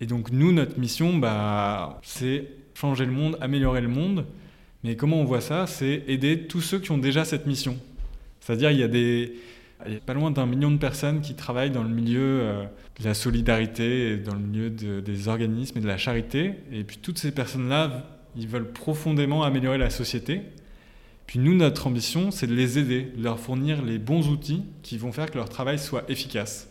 Et donc nous, notre mission, bah, c'est changer le monde, améliorer le monde. Mais comment on voit ça? C'est aider tous ceux qui ont déjà cette mission. C'est-à-dire il y a des il y a pas loin d'un million de personnes qui travaillent dans le milieu euh, de la solidarité, dans le milieu des organismes et de la charité. Et puis toutes ces personnes-là, ils veulent profondément améliorer la société. Puis nous, notre ambition, c'est de les aider, de leur fournir les bons outils qui vont faire que leur travail soit efficace.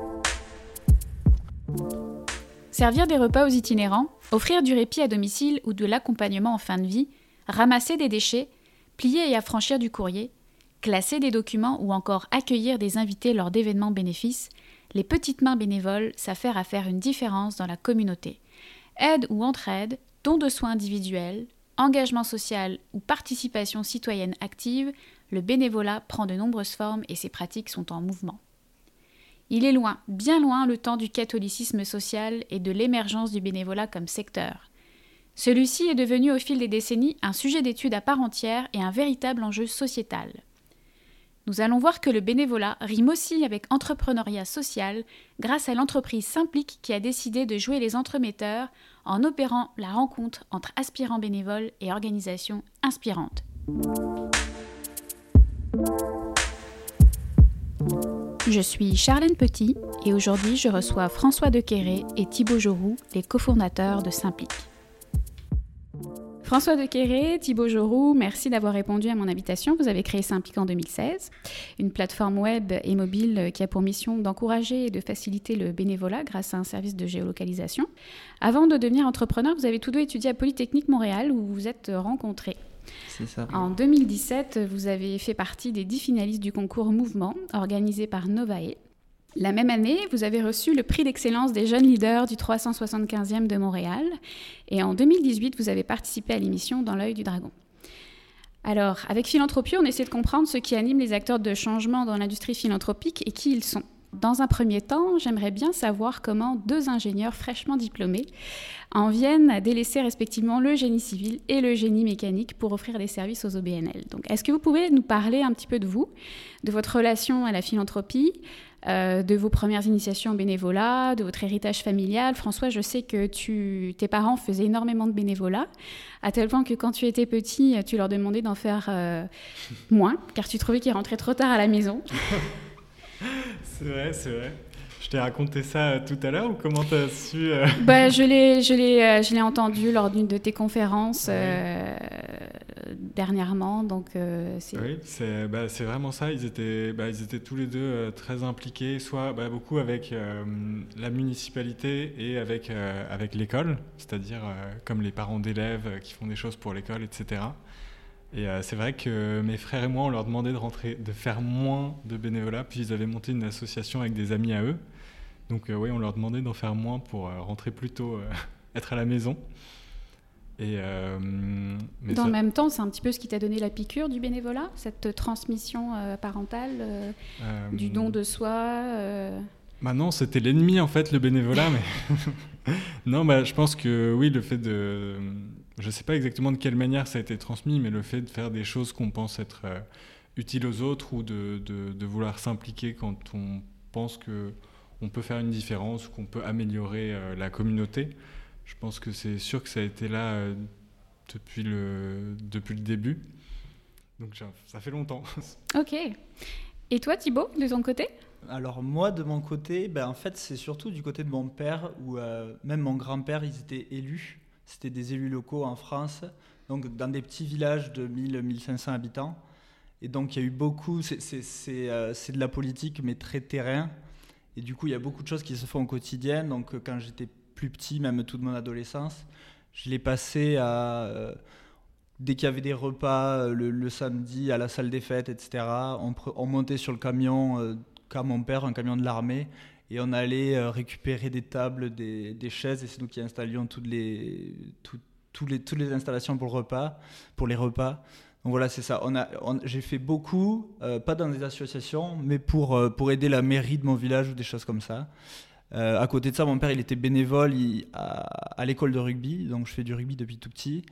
Servir des repas aux itinérants, offrir du répit à domicile ou de l'accompagnement en fin de vie, ramasser des déchets, plier et affranchir du courrier, classer des documents ou encore accueillir des invités lors d'événements bénéfices, les petites mains bénévoles s'affairent à faire une différence dans la communauté. Aide ou entraide, don de soins individuels, engagement social ou participation citoyenne active, le bénévolat prend de nombreuses formes et ses pratiques sont en mouvement. Il est loin, bien loin le temps du catholicisme social et de l'émergence du bénévolat comme secteur. Celui-ci est devenu au fil des décennies un sujet d'étude à part entière et un véritable enjeu sociétal. Nous allons voir que le bénévolat rime aussi avec entrepreneuriat social grâce à l'entreprise Simplique qui a décidé de jouer les entremetteurs en opérant la rencontre entre aspirants bénévoles et organisations inspirantes. Je suis Charlène Petit et aujourd'hui je reçois François Dequéré et Thibaut Jorou, les cofondateurs de Simplique. François Dequéré, Thibaut Jorou, merci d'avoir répondu à mon invitation. Vous avez créé Simplique en 2016, une plateforme web et mobile qui a pour mission d'encourager et de faciliter le bénévolat grâce à un service de géolocalisation. Avant de devenir entrepreneur, vous avez tous deux étudié à Polytechnique Montréal où vous vous êtes rencontrés. En 2017, vous avez fait partie des dix finalistes du concours Mouvement organisé par Novae. La même année, vous avez reçu le prix d'excellence des jeunes leaders du 375e de Montréal. Et en 2018, vous avez participé à l'émission Dans l'œil du dragon. Alors, avec Philanthropie, on essaie de comprendre ce qui anime les acteurs de changement dans l'industrie philanthropique et qui ils sont. Dans un premier temps, j'aimerais bien savoir comment deux ingénieurs fraîchement diplômés en viennent à délaisser respectivement le génie civil et le génie mécanique pour offrir des services aux OBNL. Donc, est-ce que vous pouvez nous parler un petit peu de vous, de votre relation à la philanthropie, euh, de vos premières initiations au bénévolat, de votre héritage familial? François, je sais que tu, tes parents faisaient énormément de bénévolat, à tel point que quand tu étais petit, tu leur demandais d'en faire euh, moins, car tu trouvais qu'ils rentraient trop tard à la maison. c'est vrai, c'est vrai. Je t'ai raconté ça tout à l'heure ou comment tu as su euh... bah, Je l'ai je l'ai, euh, je l'ai entendu lors d'une de tes conférences Oui. euh, dernièrement. Donc, euh, c'est... Oui, c'est bah, c'est vraiment ça. Ils étaient, bah, ils étaient tous les deux euh, très impliqués, soit bah, beaucoup avec euh, la municipalité et avec, euh, avec l'école, c'est-à-dire euh, comme les parents d'élèves euh, qui font des choses pour l'école, etc. Et euh, c'est vrai que mes frères et moi, on leur demandait de, rentrer, de faire moins de bénévolat, puis ils avaient monté une association avec des amis à eux. Donc euh, oui, on leur demandait d'en faire moins pour euh, rentrer plus tôt, être à la maison. Et, mais Dans ça- le même temps, c'est un petit peu ce qui t'a donné la piqûre du bénévolat, cette transmission parentale, du don de soi. Bah non, c'était l'ennemi en fait, le bénévolat, mais non, bah je pense que oui, le fait de, je sais pas exactement de quelle manière ça a été transmis, mais le fait de faire des choses qu'on pense être euh, utiles aux autres ou de, de, de vouloir s'impliquer quand on pense que on peut faire une différence ou qu'on peut améliorer euh, la communauté, je pense que c'est sûr que ça a été là euh, depuis le depuis le début. Donc ça fait longtemps. Ok. Et toi, Thibaut, de ton côté? Alors moi, de mon côté, ben, en fait, c'est surtout du côté de mon père, ou même mon grand-père, ils étaient élus. C'était des élus locaux en France, donc dans des petits villages de 1000-1500 habitants. Et donc il y a eu beaucoup, c'est de la politique, mais très terrain. Et du coup, il y a beaucoup de choses qui se font au quotidien. Donc quand j'étais plus petit, même toute mon adolescence, je l'ai passé à... Euh, dès qu'il y avait des repas euh, le, samedi à la salle des fêtes, etc., on, montait sur le camion, euh, comme mon père, un camion de l'armée, et on allait récupérer des tables, des, chaises, et c'est nous qui installions toutes les, les, toutes les installations pour repas, pour les repas. Donc voilà, c'est ça. J'ai fait beaucoup, pas dans des associations, mais pour, pour aider la mairie de mon village ou des choses comme ça. Euh, à côté de ça, mon père, il était bénévole à, l'école de rugby, donc je fais du rugby depuis tout petit.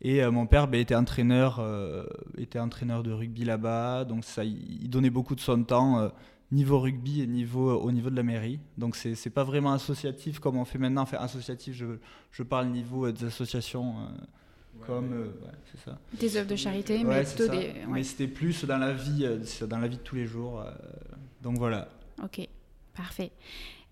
Et euh, mon père ben, était, entraîneur, euh, était entraîneur de rugby là-bas, donc ça, il, donnait beaucoup de son temps niveau rugby et niveau, au niveau de la mairie. Donc c'est, c'est pas vraiment associatif comme on fait maintenant. Enfin, associatif, je, je parle niveau des associations. comme c'est ça. des œuvres de charité mais plutôt des mais c'était plus dans la vie dans la vie de tous les jours donc voilà ok parfait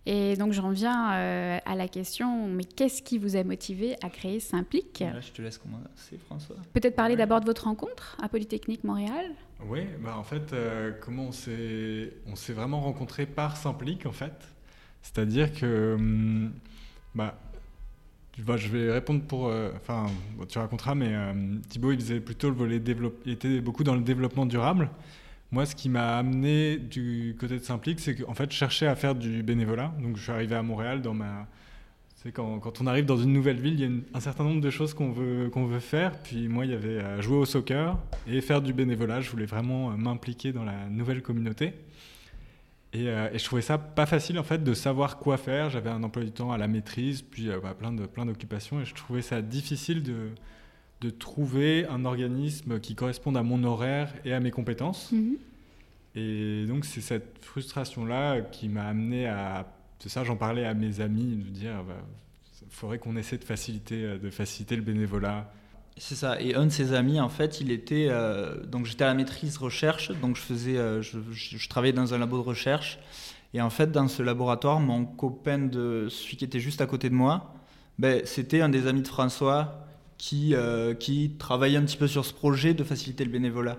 et donc j'en viens euh, à la question, mais qu'est-ce qui vous a motivé à créer Simplique? Je te laisse commencer François. Peut-être parler d'abord de votre rencontre à Polytechnique Montréal? Oui, bah en fait, euh, comment on s'est, on s'est vraiment rencontré par Simplique en fait. C'est-à-dire que, hum, bah, je vais répondre pour, euh, enfin, tu raconteras, mais Thibaut il faisait plutôt le volet développe, il était beaucoup dans le développement durable. Moi, ce qui m'a amené du côté de Simplique, c'est qu'en fait, je cherchais à faire du bénévolat. Donc, je suis arrivé à Montréal dans ma. C'est quand, quand, on arrive dans une nouvelle ville, il y a un certain nombre de choses qu'on veut, qu'on veut faire. Puis moi, il y avait euh, jouer au soccer et faire du bénévolat. Je voulais vraiment euh, m'impliquer dans la nouvelle communauté. Et, euh, et, je trouvais ça pas facile en fait de savoir quoi faire. J'avais un emploi du temps à la maîtrise, puis bah, plein de plein d'occupations, et je trouvais ça difficile de de trouver un organisme qui corresponde à mon horaire et à mes compétences. Mhm. Et donc c'est cette frustration-là qui m'a amené à... C'est ça, j'en parlais à mes amis, de dire, il bah, faudrait qu'on essaie de faciliter, de faciliter le bénévolat. C'est ça. Et un de ses amis, en fait, il était... Euh, donc j'étais à la maîtrise recherche, donc je, faisais, euh, je, je, travaillais dans un labo de recherche. Et en fait, dans ce laboratoire, mon copain de celui qui était juste à côté de moi, ben, c'était un des amis de François qui, euh, qui travaillait un petit peu sur ce projet de faciliter le bénévolat.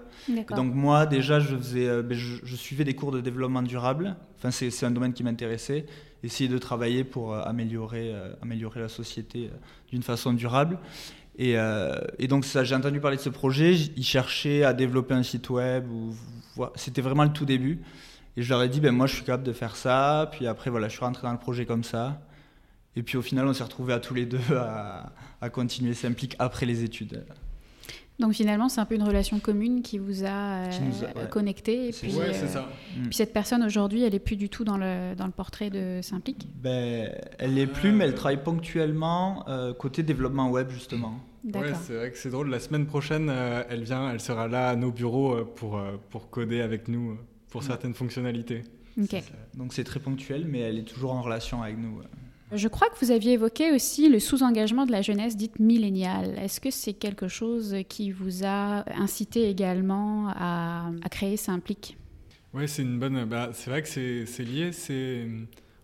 Donc moi déjà je, faisais, euh, ben, je, suivais des cours de développement durable, enfin, c'est un domaine qui m'intéressait, essayer de travailler pour euh, améliorer, améliorer la société d'une façon durable. Et, et donc ça, j'ai entendu parler de ce projet, ils cherchaient à développer un site web, c'était vraiment le tout début. Et je leur ai dit, ben moi je suis capable de faire ça, puis après voilà, je suis rentré dans le projet comme ça. Et puis au final, on s'est retrouvés à tous les deux à, à continuer Simplique après les études. Donc finalement, c'est un peu une relation commune qui vous a, euh, connecté. Et puis, ouais, c'est ça. Euh, puis cette personne aujourd'hui, elle est plus du tout dans le, dans le portrait de Simplique ben, Elle n'est plus, mais elle travaille ponctuellement euh, côté développement web justement. Ouais, c'est vrai que c'est drôle. La semaine prochaine, elle vient, elle sera là à nos bureaux pour, pour coder avec nous pour certaines fonctionnalités. Donc c'est très ponctuel, mais elle est toujours en relation avec nous. Je crois que vous aviez évoqué aussi le sous-engagement de la jeunesse dite milléniale. Est-ce que c'est quelque chose qui vous a incité également à, créer Simplique Oui, c'est une bonne. Bah, c'est vrai que c'est lié. C'est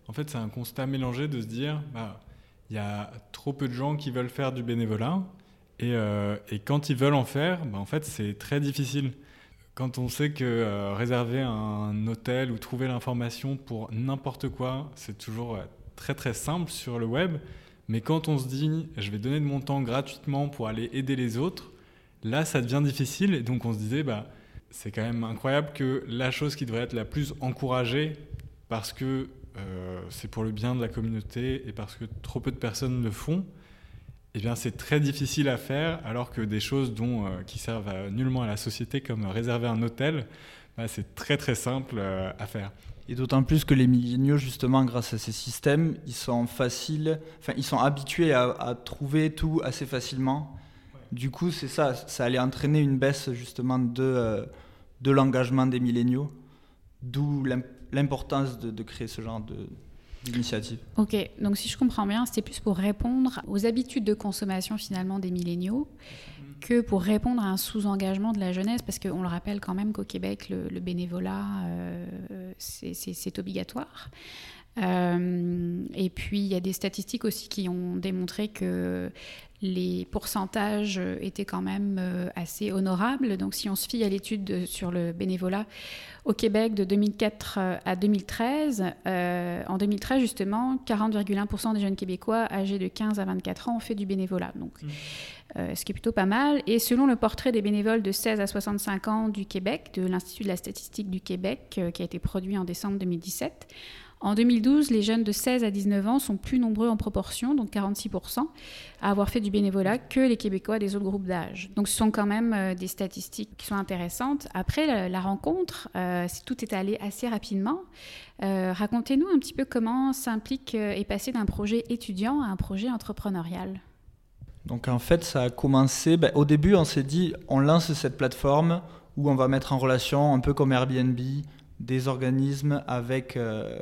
en fait c'est un constat mélangé de se dire bah il y a trop peu de gens qui veulent faire du bénévolat et, euh, et quand ils veulent en faire, bah, en fait c'est très difficile. Quand on sait que euh, réserver un hôtel ou trouver l'information pour n'importe quoi, c'est toujours très très simple sur le web, mais quand on se dit je vais donner de mon temps gratuitement pour aller aider les autres, là ça devient difficile et donc on se disait bah c'est quand même incroyable que la chose qui devrait être la plus encouragée parce que euh, c'est pour le bien de la communauté et parce que trop peu de personnes le font, eh bien c'est très difficile à faire alors que des choses dont, euh, qui servent nullement à la société comme réserver un hôtel, bah, c'est très très simple euh, à faire. Et d'autant plus que les milléniaux, justement, grâce à ces systèmes, ils sont faciles, enfin, ils sont habitués à, trouver tout assez facilement. Du coup, c'est ça, ça allait entraîner une baisse justement de, euh, de l'engagement des milléniaux, d'où l'importance de, de, créer ce genre d'initiative. Ok, donc si je comprends bien, c'était plus pour répondre aux habitudes de consommation finalement des milléniaux que pour répondre à un sous-engagement de la jeunesse, parce qu'on le rappelle quand même qu'au Québec, le, bénévolat, c'est obligatoire. et puis, il y a des statistiques aussi qui ont démontré que les pourcentages étaient quand même euh, assez honorables. Donc si on se fie à l'étude sur le bénévolat au Québec de 2004 euh, à 2013, euh, en 2013 justement, 40,1% des jeunes Québécois âgés de 15 à 24 ans ont fait du bénévolat. Donc, mmh. Ce qui est plutôt pas mal. Et selon le portrait des bénévoles de 16 à 65 ans du Québec, de l'Institut de la statistique du Québec, qui a été produit en décembre 2017, en 2012, les jeunes de 16 à 19 ans sont plus nombreux en proportion, donc 46%, à avoir fait du bénévolat que les Québécois des autres groupes d'âge. Donc ce sont quand même euh, des statistiques qui sont intéressantes. Après la, rencontre, euh, tout est allé assez rapidement. Euh, racontez-nous un petit peu comment s'implique et passer d'un projet étudiant à un projet entrepreneurial. Donc en fait, ça a commencé, ben, au début on s'est dit, on lance cette plateforme où on va mettre en relation, un peu comme Airbnb, des organismes avec, euh,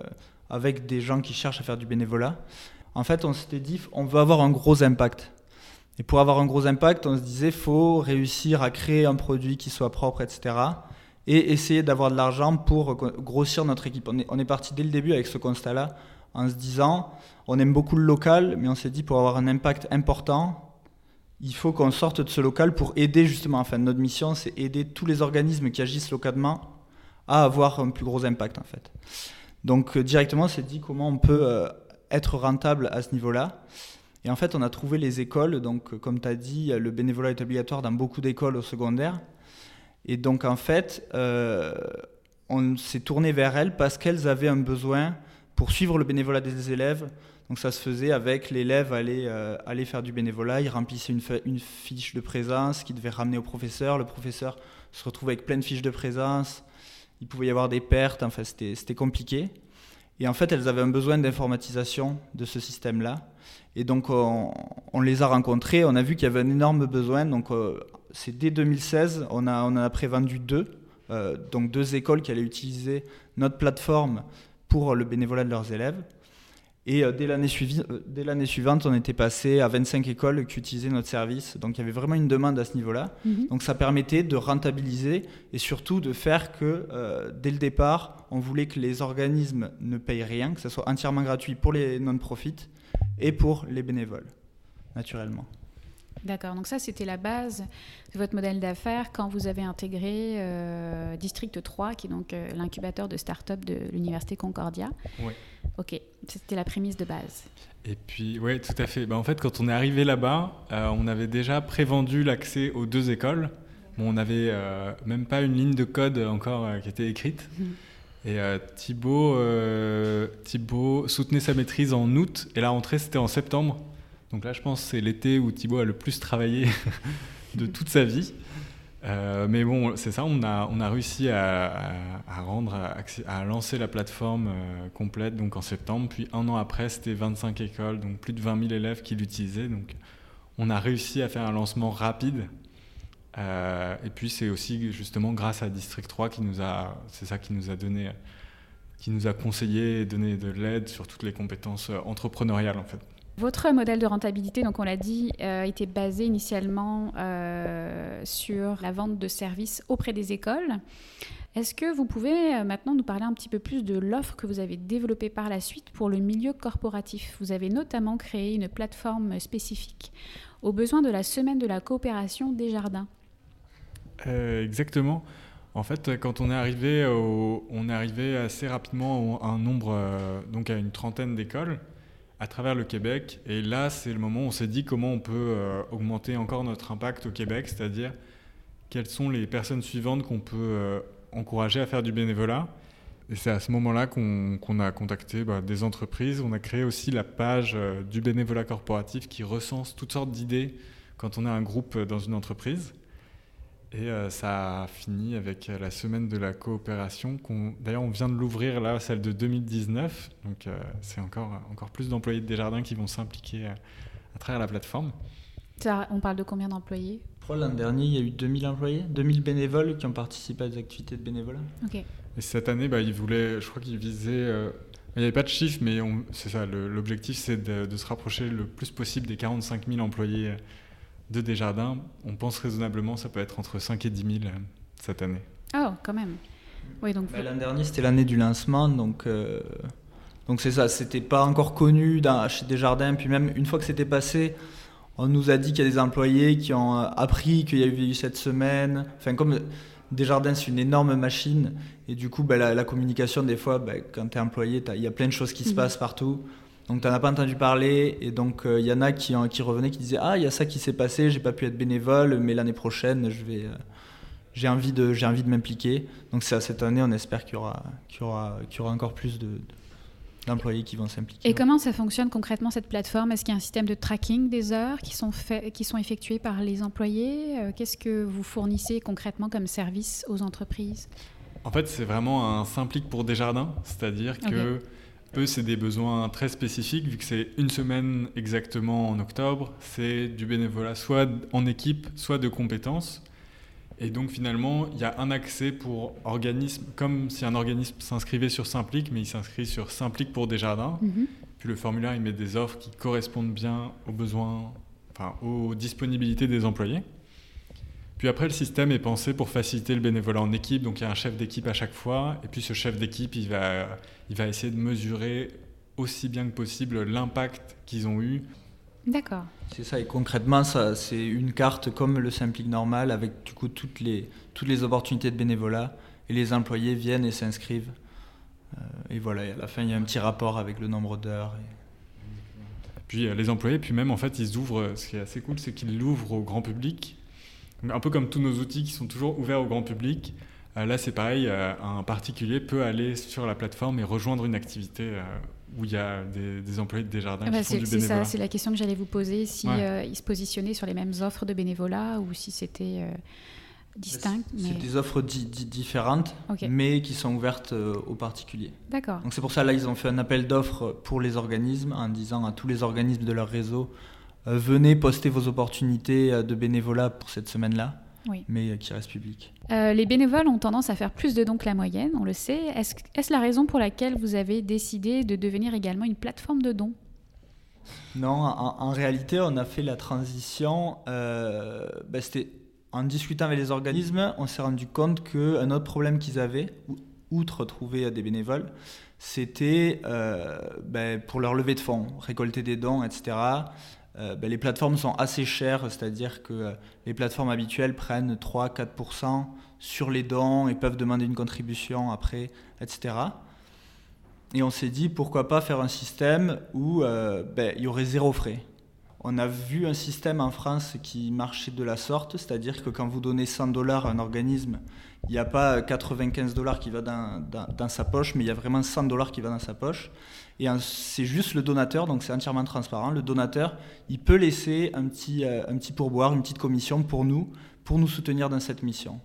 avec des gens qui cherchent à faire du bénévolat. En fait, on s'était dit, on veut avoir un gros impact. Et pour avoir un gros impact, on se disait, faut réussir à créer un produit qui soit propre, etc. Et essayer d'avoir de l'argent pour grossir notre équipe. On est, on est parti dès le début avec ce constat-là, en se disant, on aime beaucoup le local, mais on s'est dit, pour avoir un impact important, il faut qu'on sorte de ce local pour aider justement, enfin notre mission c'est aider tous les organismes qui agissent localement à avoir un plus gros impact en fait. Donc euh, directement, c'est dit comment on peut euh, être rentable à ce niveau-là. Et en fait, on a trouvé les écoles. Donc, euh, comme tu as dit, le bénévolat est obligatoire dans beaucoup d'écoles au secondaire. Et donc, en fait, on s'est tourné vers elles parce qu'elles avaient un besoin pour suivre le bénévolat des élèves. Donc, ça se faisait avec l'élève aller, aller faire du bénévolat. Il remplissait une, une fiche de présence qu'il devait ramener au professeur. Le professeur se retrouve avec plein de fiches de présence il pouvait y avoir des pertes, enfin c'était compliqué. Et en fait, elles avaient un besoin d'informatisation de ce système-là. Et donc, on, les a rencontrées, on a vu qu'il y avait un énorme besoin. Donc, euh, c'est dès 2016, on, a, on en a prévendu deux, euh, donc deux écoles qui allaient utiliser notre plateforme pour le bénévolat de leurs élèves. Et euh, dès l'année suivante, on était passé à 25 écoles qui utilisaient notre service. Donc il y avait vraiment une demande à ce niveau-là. Mhm. Donc ça permettait de rentabiliser et surtout de faire que euh, dès le départ, on voulait que les organismes ne payent rien, que ce soit entièrement gratuit pour les non-profits et pour les bénévoles, naturellement. D'accord, donc ça c'était la base de votre modèle d'affaires quand vous avez intégré euh, District 3, qui est donc l'incubateur de start-up de l'Université Concordia. Oui. Ok, c'était la prémisse de base. Et puis, oui, tout à fait. Ben, en fait, quand on est arrivé là-bas, euh, on avait déjà prévendu l'accès aux deux écoles. Bon, on n'avait euh, même pas une ligne de code encore euh, qui était écrite. Et Thibaut, Thibaut soutenait sa maîtrise en août et la rentrée, c'était en septembre. Donc là, je pense que c'est l'été où Thibaut a le plus travaillé de toute sa vie. Euh, mais bon, c'est ça, on a, on a réussi à, rendre, à, lancer la plateforme euh, complète donc en septembre. Puis un an après, c'était 25 écoles, donc plus de 20 000 élèves qui l'utilisaient. Donc on a réussi à faire un lancement rapide. Euh, et puis c'est aussi justement grâce à District 3 qui nous a, c'est ça qui nous a donné, qui nous a conseillé et donné de l'aide sur toutes les compétences entrepreneuriales en fait. Votre modèle de rentabilité, donc on l'a dit, euh, était basé initialement euh, sur la vente de services auprès des écoles. Est-ce que vous pouvez euh, maintenant nous parler un petit peu plus de l'offre que vous avez développée par la suite pour le milieu corporatif? Vous avez notamment créé une plateforme spécifique aux besoins de la semaine de la coopération des jardins. exactement. En fait, quand on est arrivé, on est arrivé assez rapidement à un nombre, donc à une trentaine d'écoles à travers le Québec. Et là, c'est le moment où on s'est dit comment on peut euh, augmenter encore notre impact au Québec, c'est-à-dire quelles sont les personnes suivantes qu'on peut euh, encourager à faire du bénévolat. Et c'est à ce moment-là qu'on a contacté bah, des entreprises. On a créé aussi la page euh, du bénévolat corporatif qui recense toutes sortes d'idées quand on a un groupe dans une entreprise. Et euh, ça a fini avec euh, la semaine de la coopération. D'ailleurs, on vient de l'ouvrir là, celle de 2019. Donc, euh, c'est encore, encore plus d'employés de Desjardins qui vont s'impliquer à travers la plateforme. Ça, on parle de combien d'employés? L'an dernier, il y a eu 2000 employés, 2000 bénévoles qui ont participé à des activités de bénévolat. Et cette année, bah, ils voulaient, je crois qu'ils visaient. il n'y avait pas de chiffre, mais c'est ça. L'objectif, c'est de, de, se rapprocher le plus possible des 45 000 employés de Desjardins, on pense raisonnablement ça peut être entre 5 et 10 000 cette année. Oh, quand même. Oui, donc. Bah, L'an dernier, c'était l'année du lancement, donc. donc c'est ça, c'était pas encore connu dans, chez Desjardins. Puis même une fois que c'était passé, on nous a dit qu'il y a des employés qui ont appris qu'il y avait eu cette semaine. Enfin, comme Desjardins, c'est une énorme machine. Et du coup, bah, la, communication, des fois, bah, quand tu es employé, il y a plein de choses qui se mhm. passent partout. Donc, tu n'en as pas entendu parler. Et donc, il euh, y en a qui, qui revenaient, qui disaient Ah, il y a ça qui s'est passé, j'ai pas pu être bénévole, mais l'année prochaine, je vais. Euh, j'ai envie de, j'ai envie de m'impliquer. Donc, c'est cette année, on espère qu'il y aura, qu'il y aura, qu'il y aura encore plus de d'employés qui vont s'impliquer. Et comment ça fonctionne concrètement cette plateforme? Est-ce qu'il y a un système de tracking des heures qui sont, fait, qui sont effectuées par les employés? Euh, Qu'est-ce que vous fournissez concrètement comme service aux entreprises? En fait, c'est vraiment un Simplique pour Desjardins, c'est-à-dire que eux, c'est des besoins très spécifiques, vu que c'est une semaine exactement en octobre, c'est du bénévolat soit en équipe, soit de compétences. Et donc finalement, il y a un accès pour organisme, comme si un organisme s'inscrivait sur Simplique, mais il s'inscrit sur Simplique pour Desjardins. jardins. Mhm. Puis le formulaire, il met des offres qui correspondent bien aux besoins, enfin aux disponibilités des employés. Puis après, le système est pensé pour faciliter le bénévolat en équipe. Donc il y a un chef d'équipe à chaque fois. Et puis ce chef d'équipe, il va, il va essayer de mesurer aussi bien que possible l'impact qu'ils ont eu D'accord. C'est ça, et concrètement, ça, c'est une carte comme le Simplique normal, avec du coup toutes les, toutes les opportunités de bénévolat, et les employés viennent et s'inscrivent. Euh, et voilà, et à la fin, il y a un petit rapport avec le nombre d'heures. Puis euh, les employés, puis même en fait, ils ouvrent, ce qui est assez cool, c'est qu'ils l'ouvrent au grand public. Un peu comme tous nos outils qui sont toujours ouverts au grand public. Euh, là, c'est pareil, un particulier peut aller sur la plateforme et rejoindre une activité où il y a des, employés de Desjardins ah qui font du bénévolat. C'est ça, c'est la question que j'allais vous poser, si euh, ils se positionnaient sur les mêmes offres de bénévolat ou si c'était euh, distinct. C'est des offres différentes, mais qui sont ouvertes euh, aux particuliers. D'accord. Donc c'est pour ça là ils ont fait un appel d'offres pour les organismes en disant à tous les organismes de leur réseau venez poster vos opportunités de bénévolat pour cette semaine-là mais qui reste public. Euh, les bénévoles ont tendance à faire plus de dons que la moyenne, on le sait. Est-ce la raison pour laquelle vous avez décidé de devenir également une plateforme de dons? Non, en, réalité, on a fait la transition. Euh, ben, c'était en discutant avec les organismes, on s'est rendu compte qu'un autre problème qu'ils avaient, outre trouver des bénévoles, c'était euh, ben, pour leur levée de fonds, récolter des dons, etc. Euh, ben, les plateformes sont assez chères, c'est-à-dire que euh, les plateformes habituelles prennent 3-4% sur les dons et peuvent demander une contribution après, etc. Et on s'est dit pourquoi pas faire un système où euh, ben, il y aurait zéro frais. On a vu un système en France qui marchait de la sorte, c'est-à-dire que quand vous donnez 100 dollars à un organisme, il n'y a pas 95 dollars qui va dans, dans, sa poche, mais il y a vraiment 100 dollars qui va dans sa poche. Et c'est juste le donateur, donc c'est entièrement transparent. Le donateur, il peut laisser un petit, euh, un petit pourboire, une petite commission pour nous, pour nous soutenir dans cette mission.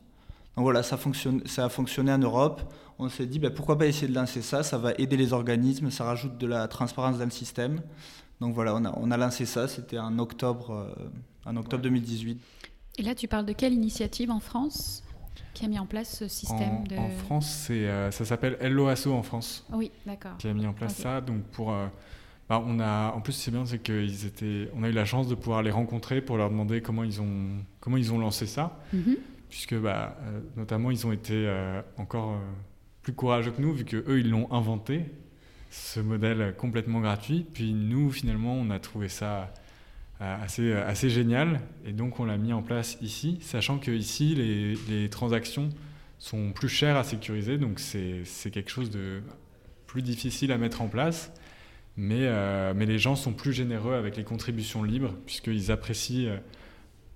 Donc voilà, ça, fonctionne, ça a fonctionné en Europe. On s'est dit, ben, pourquoi pas essayer de lancer ça? Ça va aider les organismes, ça rajoute de la transparence dans le système. Donc voilà, on a, on a lancé ça, c'était en octobre, euh, en octobre 2018. Et là, tu parles de quelle initiative en France? Qui a mis en place ce système en, de... En France, euh, ça s'appelle LOASO en France. Oui, d'accord. Qui a mis en place ça. Donc pour, euh, bah, on a, en plus, c'est bien, c'est qu'ils étaient, on a eu la chance de pouvoir les rencontrer pour leur demander comment ils ont, comment ils ont lancé ça, mhm. puisque bah, euh, notamment ils ont été encore plus courageux que nous vu que eux ils l'ont inventé, ce modèle complètement gratuit. Puis nous, finalement, on a trouvé ça euh, assez, euh, assez génial. Et donc, on l'a mis en place ici, sachant que ici, les, les transactions sont plus chères à sécuriser. Donc, c'est quelque chose de plus difficile à mettre en place. Mais, euh, mais les gens sont plus généreux avec les contributions libres, puisqu'ils apprécient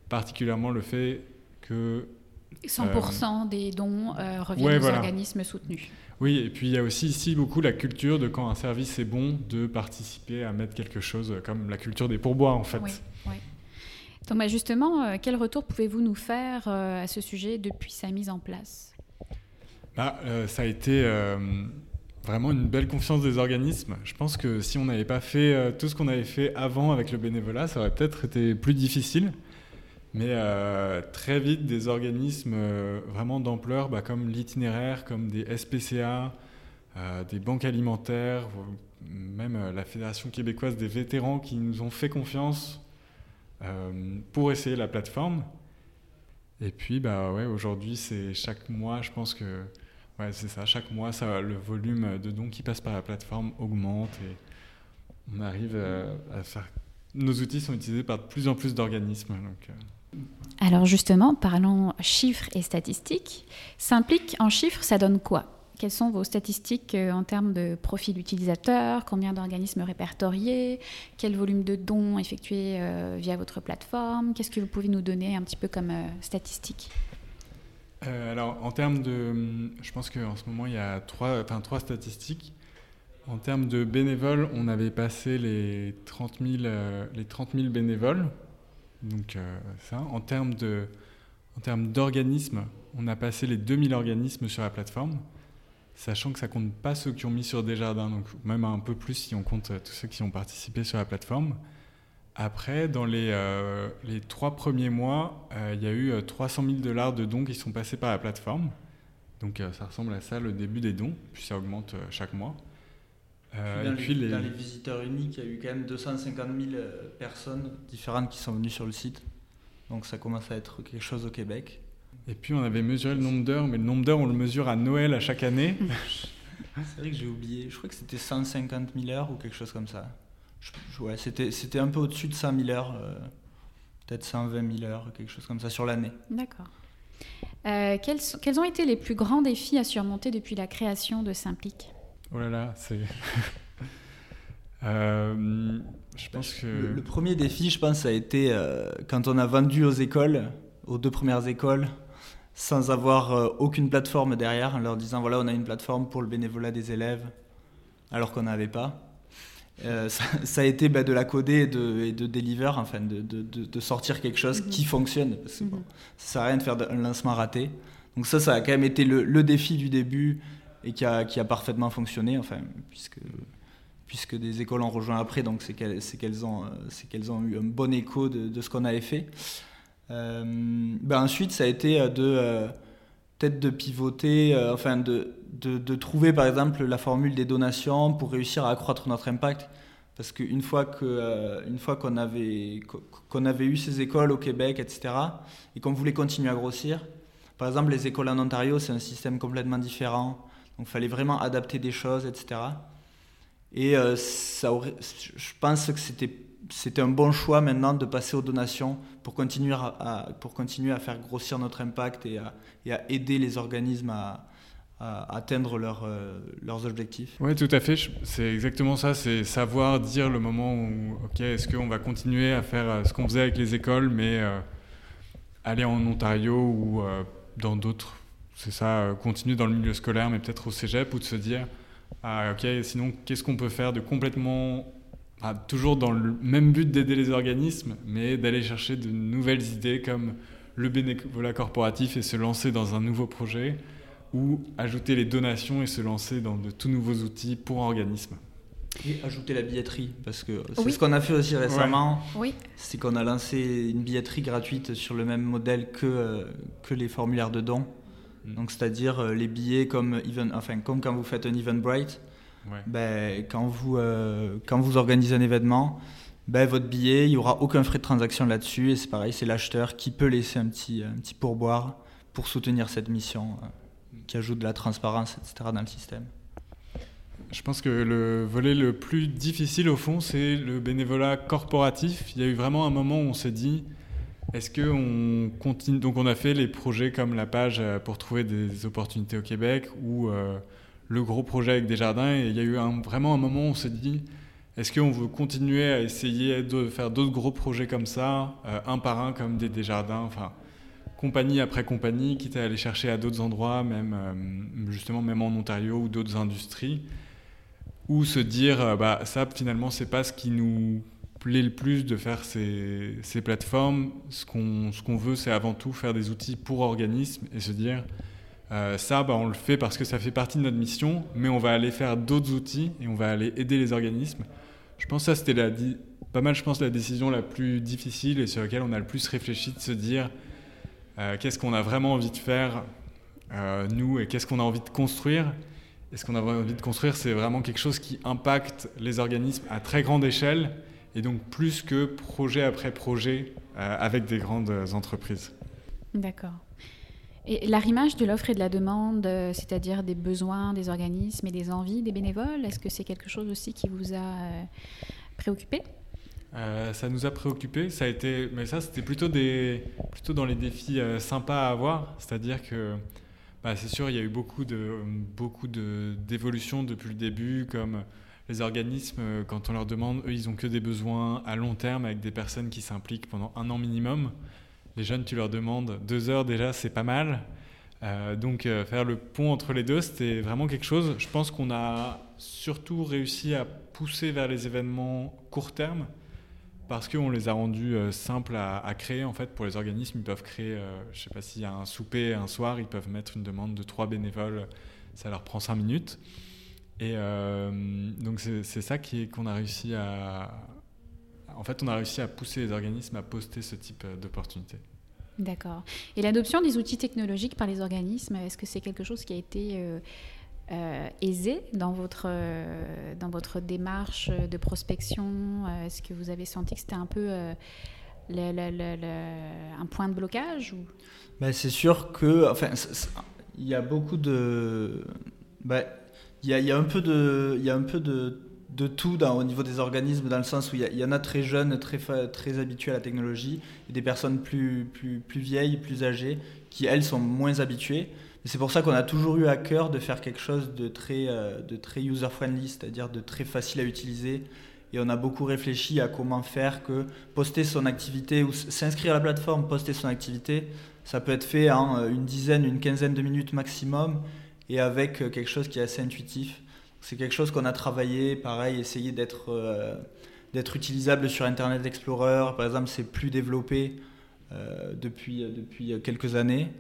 particulièrement le fait que 100% des dons reviennent aux organismes soutenus. Oui, et puis il y a aussi ici beaucoup la culture de quand un service est bon, de participer à mettre quelque chose comme la culture des pourboires en fait. Oui, oui. Donc bah, justement, euh, quel retour pouvez-vous nous faire euh, à ce sujet depuis sa mise en place? Bah, euh, Ça a été vraiment une belle confiance des organismes. Je pense que si on n'avait pas fait tout ce qu'on avait fait avant avec le bénévolat, ça aurait peut-être été plus difficile. Mais euh, très vite, des organismes euh, vraiment d'ampleur, bah, comme l'itinéraire, comme des SPCA, euh, des banques alimentaires, même la Fédération québécoise des vétérans qui nous ont fait confiance, pour essayer la plateforme. Et puis, bah ouais, aujourd'hui, c'est chaque mois, je pense que ouais, c'est ça. Chaque mois, le volume de dons qui passent par la plateforme augmente et on arrive à, faire. Nos outils sont utilisés par de plus en plus d'organismes. Donc. Alors justement, parlons chiffres et statistiques. S'implique en chiffres, ça donne quoi? Quelles sont vos statistiques euh, en termes de profil utilisateur? Combien d'organismes répertoriés? Quel volume de dons effectués euh, via votre plateforme? Qu'est-ce que vous pouvez nous donner un petit peu comme euh, statistiques? Alors, en termes de. Je pense qu'en ce moment, il y a trois, enfin, trois statistiques. En termes de bénévoles, on avait passé les 30 000, les 30 000 bénévoles. Donc, ça. En termes de. En termes d'organismes, on a passé les 2000 organismes sur la plateforme sachant que ça compte pas ceux qui ont mis sur Desjardins, donc même un peu plus si on compte euh, tous ceux qui ont participé sur la plateforme. Après, dans les, euh, les trois premiers mois, euh, il y a eu 300 000 dollars de dons qui sont passés par la plateforme. Donc ça ressemble à ça le début des dons, puis ça augmente chaque mois. Et puis les, dans les visiteurs uniques, il y a eu quand même 250 000 personnes différentes qui sont venues sur le site. Donc ça commence à être quelque chose au Québec. Et puis on avait mesuré le nombre d'heures, mais le nombre d'heures on le mesure à Noël à chaque année. C'est vrai que j'ai oublié, je crois que c'était 150 000 heures ou quelque chose comme ça. ouais, c'était, c'était un peu au-dessus de 100 000 heures, euh, peut-être 120 000 heures, quelque chose comme ça sur l'année. D'accord. Euh, quels, quels, ont été les plus grands défis à surmonter depuis la création de Simplique Oh là là, c'est... euh, je pense que... Le, le, premier défi, je pense, ça a été euh, quand on a vendu aux écoles, aux deux premières écoles, sans avoir euh, aucune plateforme derrière, en leur disant voilà, on a une plateforme pour le bénévolat des élèves, alors qu'on n'avait pas. Euh, ça, a été bah, de la coder et de, et de deliver, enfin, de, de, de, sortir quelque chose qui mhm. fonctionne. Parce que, mhm. ça sert à rien de faire un lancement raté. Donc ça, ça a quand même été le, le défi du début et qui a, parfaitement fonctionné, enfin, puisque, puisque des écoles ont rejoint après, donc c'est qu'elles ont, qu'elles ont eu un bon écho de, ce qu'on avait fait. Euh, ben ensuite, ça a été euh, de euh, peut-être de pivoter, enfin de, de, trouver par exemple la formule des donations pour réussir à accroître notre impact. Parce qu'une une fois qu'on avait, qu'on avait eu ces écoles au Québec, etc., et qu'on voulait continuer à grossir, par exemple les écoles en Ontario, c'est un système complètement différent, donc il fallait vraiment adapter des choses, etc. Et ça aurait, je pense que c'était c'était un bon choix maintenant de passer aux donations pour continuer à, pour continuer à faire grossir notre impact et à, aider les organismes à, atteindre leur, euh, leurs objectifs. Oui, tout à fait. C'est exactement ça. C'est savoir dire le moment où, OK, est-ce qu'on va continuer à faire euh, ce qu'on faisait avec les écoles, mais euh, aller en Ontario ou dans d'autres, c'est ça, continuer dans le milieu scolaire, mais peut-être au cégep, ou de se dire, ah, OK, sinon, qu'est-ce qu'on peut faire de complètement ah, toujours dans le même but d'aider les organismes, mais d'aller chercher de nouvelles idées comme le bénévolat corporatif et se lancer dans un nouveau projet, ou ajouter les donations et se lancer dans de tout nouveaux outils pour organismes. Et ajouter la billetterie, parce que c'est ce qu'on a fait aussi récemment. Oui. C'est qu'on a lancé une billetterie gratuite sur le même modèle que, euh, que les formulaires de dons. Mm. Donc, c'est-à-dire euh, les billets comme, even, enfin, comme quand vous faites un Eventbrite, ben, quand, vous, euh, quand vous organisez un événement, ben, votre billet, il n'y aura aucun frais de transaction là-dessus. Et c'est pareil, c'est l'acheteur qui peut laisser un petit, un petit pourboire pour soutenir cette mission, euh, qui ajoute de la transparence, etc. dans le système. Je pense que le volet le plus difficile au fond, c'est le bénévolat corporatif. Il y a eu vraiment un moment où on s'est dit, est-ce qu'on continue Donc on a fait les projets comme la page euh, pour trouver des opportunités au Québec ou le gros projet avec Desjardins. Et il y a eu vraiment un moment où on s'est dit est-ce qu'on veut continuer à essayer de faire d'autres gros projets comme ça, euh, un par un, comme des Desjardins enfin, compagnie après compagnie, quitte à aller chercher à d'autres endroits, même euh, justement même en Ontario ou d'autres industries, ou se dire euh, bah, ça finalement c'est pas ce qui nous plaît le plus de faire ces, ces plateformes. Ce qu'on ce veut c'est avant tout faire des outils pour organismes et se dire euh, ça, bah, on le fait parce que ça fait partie de notre mission, mais on va aller faire d'autres outils et on va aller aider les organismes. Je pense que ça, c'était la, pas mal, je pense, la décision la plus difficile et sur laquelle on a le plus réfléchi de se dire euh, qu'est-ce qu'on a vraiment envie de faire, euh, nous, et qu'est-ce qu'on a envie de construire. Et ce qu'on a envie de construire, c'est vraiment quelque chose qui impacte les organismes à très grande échelle et donc plus que projet après projet avec des grandes entreprises. D'accord. Et l'arrimage de l'offre et de la demande, c'est-à-dire des besoins des organismes et des envies des bénévoles, est-ce que c'est quelque chose aussi qui vous a préoccupé? Euh, ça nous a préoccupé. Ça a été, mais ça, c'était plutôt, des, plutôt dans les défis euh, sympas à avoir. C'est-à-dire que, bah, c'est sûr, il y a eu beaucoup de beaucoup de, d'évolutions depuis le début, comme les organismes, euh, quand on leur demande, eux, ils ont que des besoins à long terme avec des personnes qui s'impliquent pendant un an minimum. Les jeunes, tu leur demandes deux heures déjà, c'est pas mal. donc faire le pont entre les deux, c'était vraiment quelque chose. Je pense qu'on a surtout réussi à pousser vers les événements court terme parce qu'on les a rendus euh, simples à, créer. En fait, pour les organismes, ils peuvent créer, euh, je ne sais pas s'il y a un souper un soir, ils peuvent mettre une demande de trois bénévoles, ça leur prend cinq minutes. Et euh, donc c'est ça qu'on a réussi à... En fait, on a réussi à pousser les organismes à poster ce type d'opportunités. D'accord. Et l'adoption des outils technologiques par les organismes, est-ce que c'est quelque chose qui a été euh, aisé dans votre, euh, dans votre démarche de prospection? Euh, Est-ce que vous avez senti que c'était un peu un point de blocage ou... Ben, c'est sûr que, enfin, il y a beaucoup de, ben, il, y a, un peu de, y a un peu de, de tout dans, au niveau des organismes, dans le sens où il y, y en a très jeunes, très, très habitués à la technologie, et des personnes plus, plus, plus vieilles, plus âgées, qui elles sont moins habituées c'est pour ça qu'on a toujours eu à cœur de faire quelque chose de très, euh, de très user-friendly, c'est-à-dire de très facile à utiliser. Et on a beaucoup réfléchi à comment faire que poster son activité ou s'inscrire à la plateforme, poster son activité, ça peut être fait en euh, une dizaine, une quinzaine de minutes maximum et avec euh, quelque chose qui est assez intuitif. C'est quelque chose qu'on a travaillé, pareil, essayer d'être d'être utilisable sur Internet Explorer. Par exemple, c'est plus développé depuis, depuis quelques années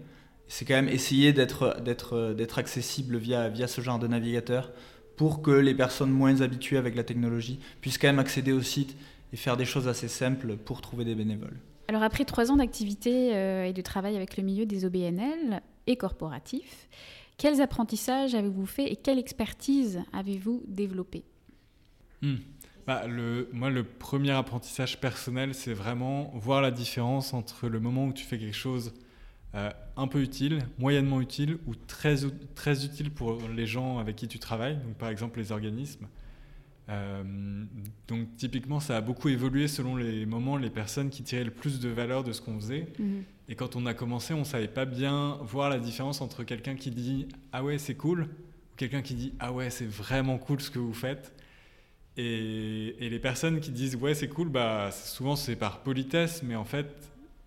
c'est quand même essayer d'être, accessible via, via ce genre de navigateur pour que les personnes moins habituées avec la technologie puissent quand même accéder au site et faire des choses assez simples pour trouver des bénévoles. Alors après trois ans d'activité euh, et de travail avec le milieu des OBNL et corporatifs, quels apprentissages avez-vous fait et quelle expertise avez-vous développée hmm. bah, Moi, le premier apprentissage personnel, c'est vraiment voir la différence entre le moment où tu fais quelque chose euh, un peu utile, moyennement utile ou très, très utile pour les gens avec qui tu travailles, donc par exemple les organismes. Euh, donc typiquement, ça a beaucoup évolué selon les moments, les personnes qui tiraient le plus de valeur de ce qu'on faisait. Mhm. Et quand on a commencé, on savait pas bien voir la différence entre quelqu'un qui dit ah ouais c'est cool ou quelqu'un qui dit ah ouais c'est vraiment cool ce que vous faites. Et, et les personnes qui disent ouais c'est cool, bah souvent c'est par politesse, mais en fait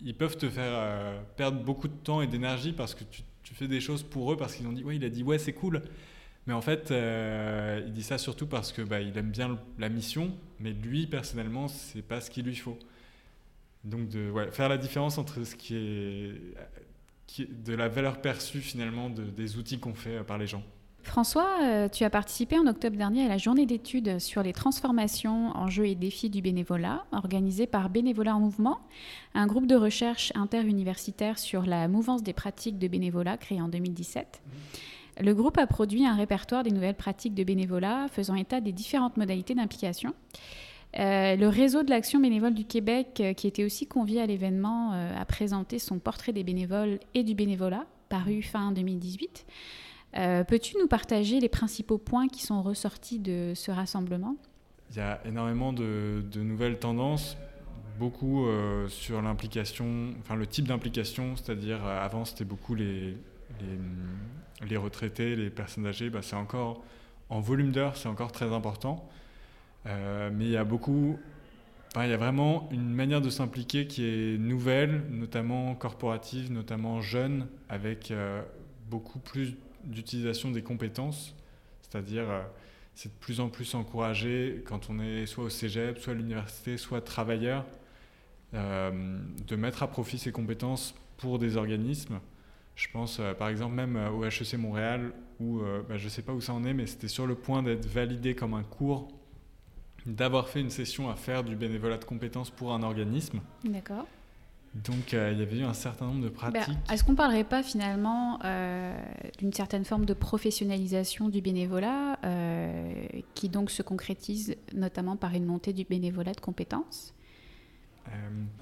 ils peuvent te faire euh, perdre beaucoup de temps et d'énergie parce que tu, fais des choses pour eux parce qu'ils ont dit ouais il a dit ouais c'est cool mais en fait euh, il dit ça surtout parce que bah, il aime bien la mission mais lui personnellement c'est pas ce qu'il lui faut. Donc de faire la différence entre ce qui est, qui de la valeur perçue finalement des outils qu'on fait euh, par les gens. François, euh, tu as participé en octobre dernier à la journée d'études sur les transformations, enjeux et défis du bénévolat, organisée par Bénévolat en Mouvement, un groupe de recherche interuniversitaire sur la mouvance des pratiques de bénévolat créé en 2017. Le groupe a produit un répertoire des nouvelles pratiques de bénévolat faisant état des différentes modalités d'implication. Euh, le réseau de l'action bénévole du Québec, euh, qui était aussi convié à l'événement, a présenté son portrait des bénévoles et du bénévolat, paru fin 2018. Euh, peux-tu nous partager les principaux points qui sont ressortis de ce rassemblement? Il y a énormément de, nouvelles tendances, beaucoup euh, sur l'implication, enfin le type d'implication, c'est-à-dire euh, avant c'était beaucoup les, retraités, les personnes âgées, bah, c'est encore en volume d'heures, c'est encore très important. mais il y a beaucoup, il y a vraiment une manière de s'impliquer qui est nouvelle, notamment corporative, notamment jeune, avec beaucoup plus d'utilisation des compétences, c'est-à-dire euh, c'est de plus en plus encouragé quand on est soit au cégep, soit à l'université, soit travailleur, euh, de mettre à profit ces compétences pour des organismes. Je pense euh, par exemple même au HEC Montréal où bah, je ne sais pas où ça en est, mais c'était sur le point d'être validé comme un cours, d'avoir fait une session à faire du bénévolat de compétences pour un organisme. D'accord. Donc euh, il y avait eu un certain nombre de Ben, pratiques. Est-ce qu'on ne parlerait pas finalement euh, d'une certaine forme de professionnalisation du bénévolat euh, qui donc se concrétise notamment par une montée du bénévolat de compétences? Euh,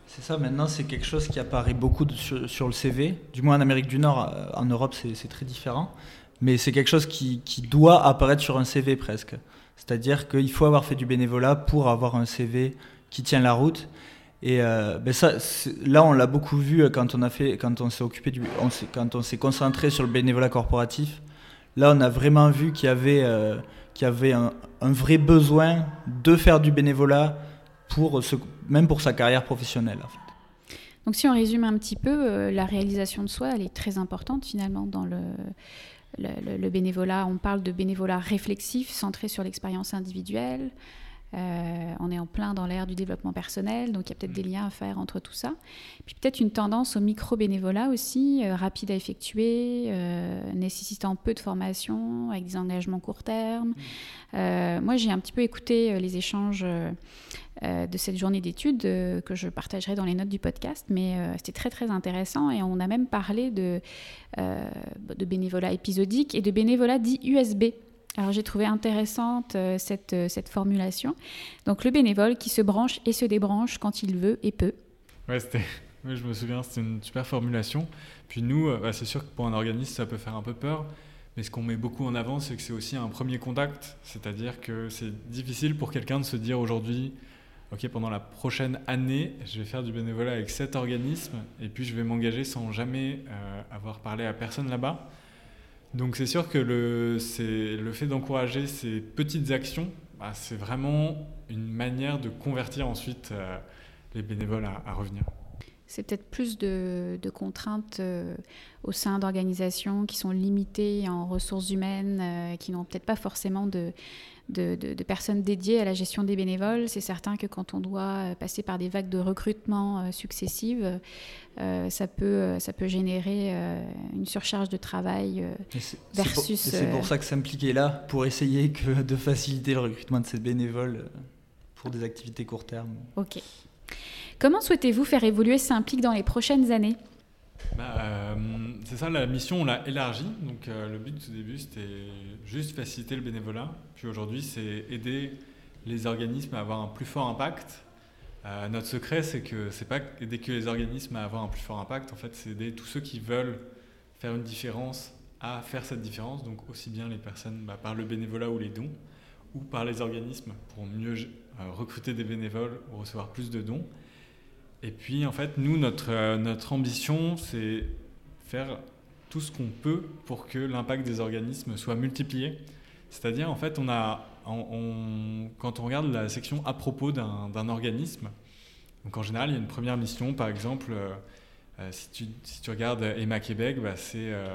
C'est ça, maintenant c'est quelque chose qui apparaît beaucoup sur, le CV. Du moins en Amérique du Nord, euh, en Europe c'est très différent. Mais c'est quelque chose qui, doit apparaître sur un CV presque. C'est-à-dire qu'il faut avoir fait du bénévolat pour avoir un CV qui tient la route. Et euh, ben ça, là on l'a beaucoup vu euh, quand on a fait, quand on s'est occupé du, quand on s'est concentré sur le bénévolat corporatif. Là on a vraiment vu qu'il y avait, euh, avait un vrai besoin de faire du bénévolat même pour sa carrière professionnelle. Donc si on résume un petit peu, euh, la réalisation de soi, elle est très importante finalement dans le bénévolat. On parle de bénévolat réflexif, centré sur l'expérience individuelle. Euh, on est en plein dans l'ère du développement personnel, donc il y a peut-être des liens à faire entre tout ça. Puis peut-être une tendance au micro-bénévolat aussi, euh, rapide à effectuer, euh, nécessitant peu de formation, avec des engagements court terme. Euh, moi, j'ai un petit peu écouté les échanges de cette journée d'études que je partagerai dans les notes du podcast, mais c'était très très intéressant et on a même parlé de, de bénévolat épisodique et de bénévolat dit USB. Alors j'ai trouvé intéressante euh, cette, euh, cette formulation. Donc le bénévole qui se branche et se débranche quand il veut et peut. Ouais, c'était. je me souviens, c'était une super formulation. Puis nous, euh, bah, c'est sûr que pour un organisme, ça peut faire un peu peur. Mais ce qu'on met beaucoup en avant, c'est que c'est aussi un premier contact. C'est-à-dire que c'est difficile pour quelqu'un de se dire aujourd'hui, OK, pendant la prochaine année, je vais faire du bénévolat avec cet organisme et puis je vais m'engager sans jamais avoir parlé à personne là-bas. Donc c'est sûr que le, le fait d'encourager ces petites actions, bah, c'est vraiment une manière de convertir ensuite euh, les bénévoles à revenir. C'est peut-être plus de, de contraintes euh, au sein d'organisations qui sont limitées en ressources humaines, euh, qui n'ont peut-être pas forcément de, de, de- de personnes dédiées à la gestion des bénévoles. C'est certain que quand on doit euh, passer par des vagues de recrutement euh, successives, ça, peut, ça peut générer une surcharge de travail. c'est- pour- Versus, C'est euh, pour ça que s'impliquer là, pour essayer que de faciliter le recrutement de ces bénévoles pour des activités court terme. Ok. Comment souhaitez-vous faire évoluer Simplique dans les prochaines années? Bah, euh, c'est ça, la mission, on l'a élargie. Donc, euh, le but au début, c'était juste faciliter le bénévolat. Puis aujourd'hui, c'est aider les organismes à avoir un plus fort impact. Euh, notre secret, c'est que c'est pas aider que les organismes à avoir un plus fort impact. En fait, c'est aider tous ceux qui veulent faire une différence à faire cette différence. Donc, aussi bien les personnes bah, par le bénévolat ou les dons, ou par les organismes pour mieux recruter des bénévoles ou recevoir plus de dons. Et puis, en fait, nous, notre, euh, notre ambition, c'est faire tout ce qu'on peut pour que l'impact des organismes soit multiplié. C'est-à-dire, en fait, on a, quand on regarde la section à propos d'un organisme, donc en général, il y a une première mission, par exemple, euh, euh, si, tu, si tu regardes Emma Québec, bah, c'est euh,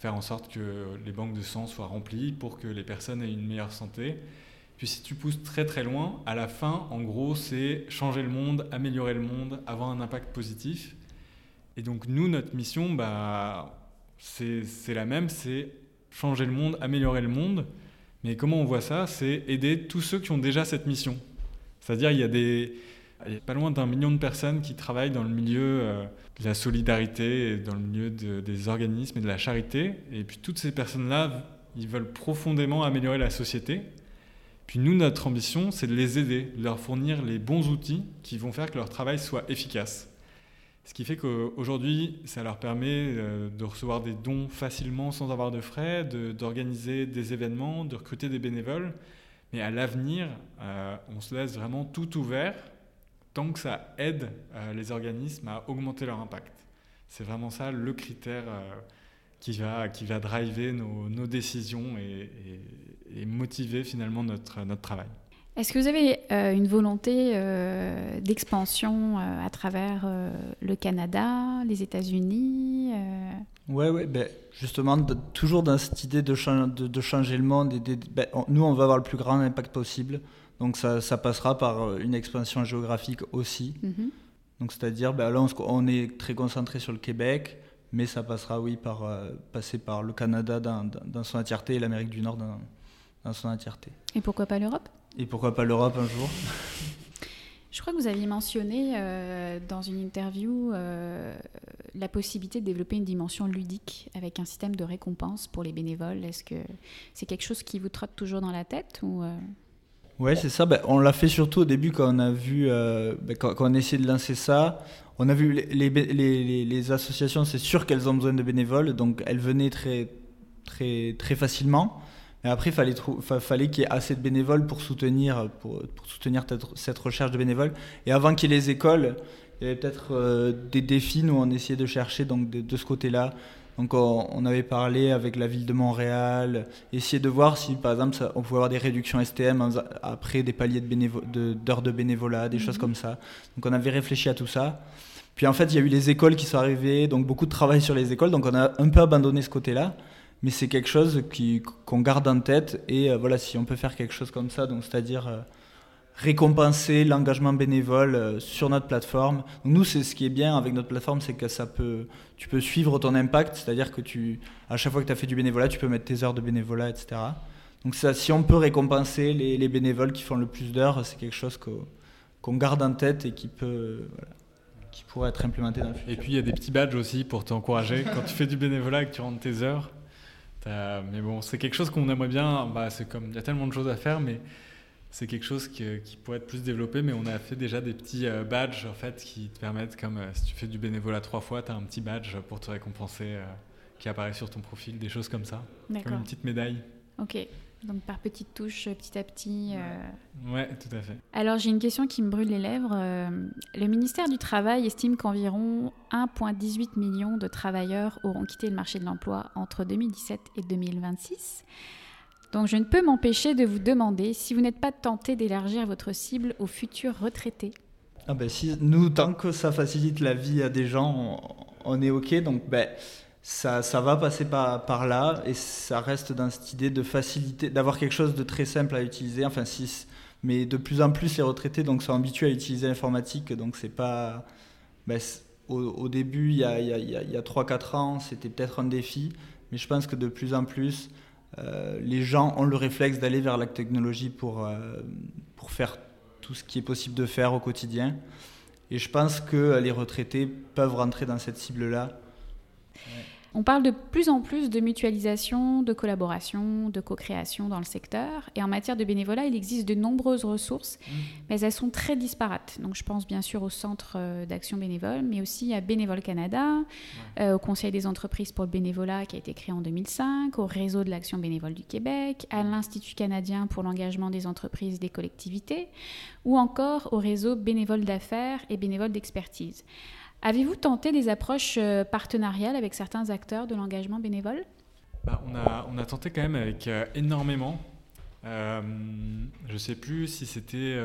faire en sorte que les banques de sang soient remplies pour que les personnes aient une meilleure santé. Puis si tu pousses très très loin, à la fin, en gros, c'est changer le monde, améliorer le monde, avoir un impact positif. Et donc nous, notre mission, bah, c'est la même, c'est changer le monde, améliorer le monde. Mais comment on voit ça? C'est aider tous ceux qui ont déjà cette mission. C'est-à-dire, il y a des, pas loin d'un million de personnes qui travaillent dans le milieu euh, de la solidarité, dans le milieu de- des organismes et de la charité. Et puis toutes ces personnes-là, ils veulent profondément améliorer la société. Puis nous, notre ambition, c'est de les aider, de leur fournir les bons outils qui vont faire que leur travail soit efficace. Ce qui fait qu'aujourd'hui, ça leur permet euh, de recevoir des dons facilement sans avoir de frais, d'organiser des événements, de recruter des bénévoles. Mais à l'avenir, euh, on se laisse vraiment tout ouvert tant que ça aide euh, les organismes à augmenter leur impact. C'est vraiment ça le critère qui, va, qui va driver nos, nos décisions et, et- et motiver finalement notre, notre travail. Est-ce que vous avez euh, une volonté euh, d'expansion euh, à travers euh, le Canada, les États-Unis euh, Ouais, ouais, ben, justement, de- toujours dans cette idée de, de, de changer le monde. Et ben, on- nous, on va avoir le plus grand impact possible. Donc ça, ça passera par une expansion géographique aussi. mhm. Donc c'est-à-dire, ben, là, on, est très concentré sur le Québec, mais ça passera, oui, par euh, passer par le Canada dans, dans- dans son entièreté et l'Amérique du Nord dans, dans son entièreté. Et pourquoi pas l'Europe? Et pourquoi pas l'Europe un jour? Je crois que vous aviez mentionné euh, dans une interview euh, la possibilité de développer une dimension ludique avec un système de récompense pour les bénévoles. Est-ce que c'est quelque chose qui vous trotte toujours dans la tête ou euh? Ouais, c'est ça. Ben, on l'a fait surtout au début quand on a vu, ben, quand, on a essayé de lancer ça. On a vu les, les, les, les associations, c'est sûr qu'elles ont besoin de bénévoles, donc elles venaient très, très, très facilement. Et après, il fallait, fallait qu'il y ait assez de bénévoles pour soutenir, pour, soutenir cette recherche de bénévoles. Et avant qu'il y ait les écoles, il y avait peut-être euh, des défis. Nous, on essayait de chercher donc, de, ce côté-là. Donc, on, avait parlé avec la ville de Montréal, essayer de voir si, par exemple, on pouvait avoir des réductions STM après des paliers d'heures de, de, bénévolat, des choses mhm. comme ça. Donc, on avait réfléchi à tout ça. Puis, en fait, il y a eu les écoles qui sont arrivées, donc beaucoup de travail sur les écoles. Donc, on a un peu abandonné ce côté-là mais c'est quelque chose qu'on garde en tête. Et euh, voilà, si on peut faire quelque chose comme ça, donc c'est-à-dire euh, récompenser l'engagement bénévole euh, sur notre plateforme. nous, c'est ce qui est bien avec notre plateforme, c'est que ça peut, tu peux suivre ton impact, c'est-à-dire que tu, à chaque fois que tu as fait du bénévolat, tu peux mettre tes heures de bénévolat, etc. Donc si on peut récompenser les, bénévoles qui font le plus d'heures, c'est quelque chose qu'on garde en tête et qui peut, qui pourrait être implémenté dans le futur. Et puis il y a des petits badges aussi pour t'encourager quand tu fais du bénévolat et que tu rentres tes heures. Mais bon, c'est quelque chose qu'on aimerait bien. Bah, c'est comme il y a tellement de choses à faire, mais c'est quelque chose qui, qui, pourrait être plus développé. Mais on a fait déjà des petits euh, badges en fait qui te permettent, comme euh, si tu fais du bénévolat trois fois, tu as un petit badge pour te récompenser euh, qui apparaît sur ton profil, des choses comme ça, comme une petite médaille. Ok. Donc par petites touches, petit à petit. Euh... Ouais, tout à fait. Alors j'ai une question qui me brûle les lèvres. Euh, le ministère du Travail estime qu'environ 1,18 million de travailleurs auront quitté le marché de l'emploi entre 2017 et 2026. Donc je ne peux m'empêcher de vous demander si vous n'êtes pas tenté d'élargir votre cible aux futurs retraités. Ah ben si, nous, tant que ça facilite la vie à des gens, on, est OK. Donc ben, ça, ça va passer par, là et ça reste dans cette idée de faciliter, d'avoir quelque chose de très simple à utiliser. Enfin, si, mais de plus en plus, les retraités donc, sont habitués à utiliser l'informatique, donc c'est pas. Ben, au, début, il y a, a, a 3-4 ans, c'était peut-être un défi, mais je pense que de plus en plus, euh, les gens ont le réflexe d'aller vers la technologie pour, euh, pour faire tout ce qui est possible de faire au quotidien. Et je pense que les retraités peuvent rentrer dans cette cible-là. On parle de plus en plus de mutualisation, de collaboration, de co-création dans le secteur. Et en matière de bénévolat, il existe de nombreuses ressources, mmh. mais elles sont très disparates. Donc je pense bien sûr au Centre euh, d'action bénévole, mais aussi à Bénévole Canada, euh, au Conseil des entreprises pour le bénévolat qui a été créé en 2005, au Réseau de l'action bénévole du Québec, à l'Institut canadien pour l'engagement des entreprises et des collectivités, ou encore au réseau bénévole d'affaires et bénévole d'expertise. Avez-vous tenté des approches euh, partenariales avec certains acteurs de l'engagement bénévole? Bah, on, a, on, a, tenté quand même avec euh, énormément. Euh, je ne sais plus si c'était...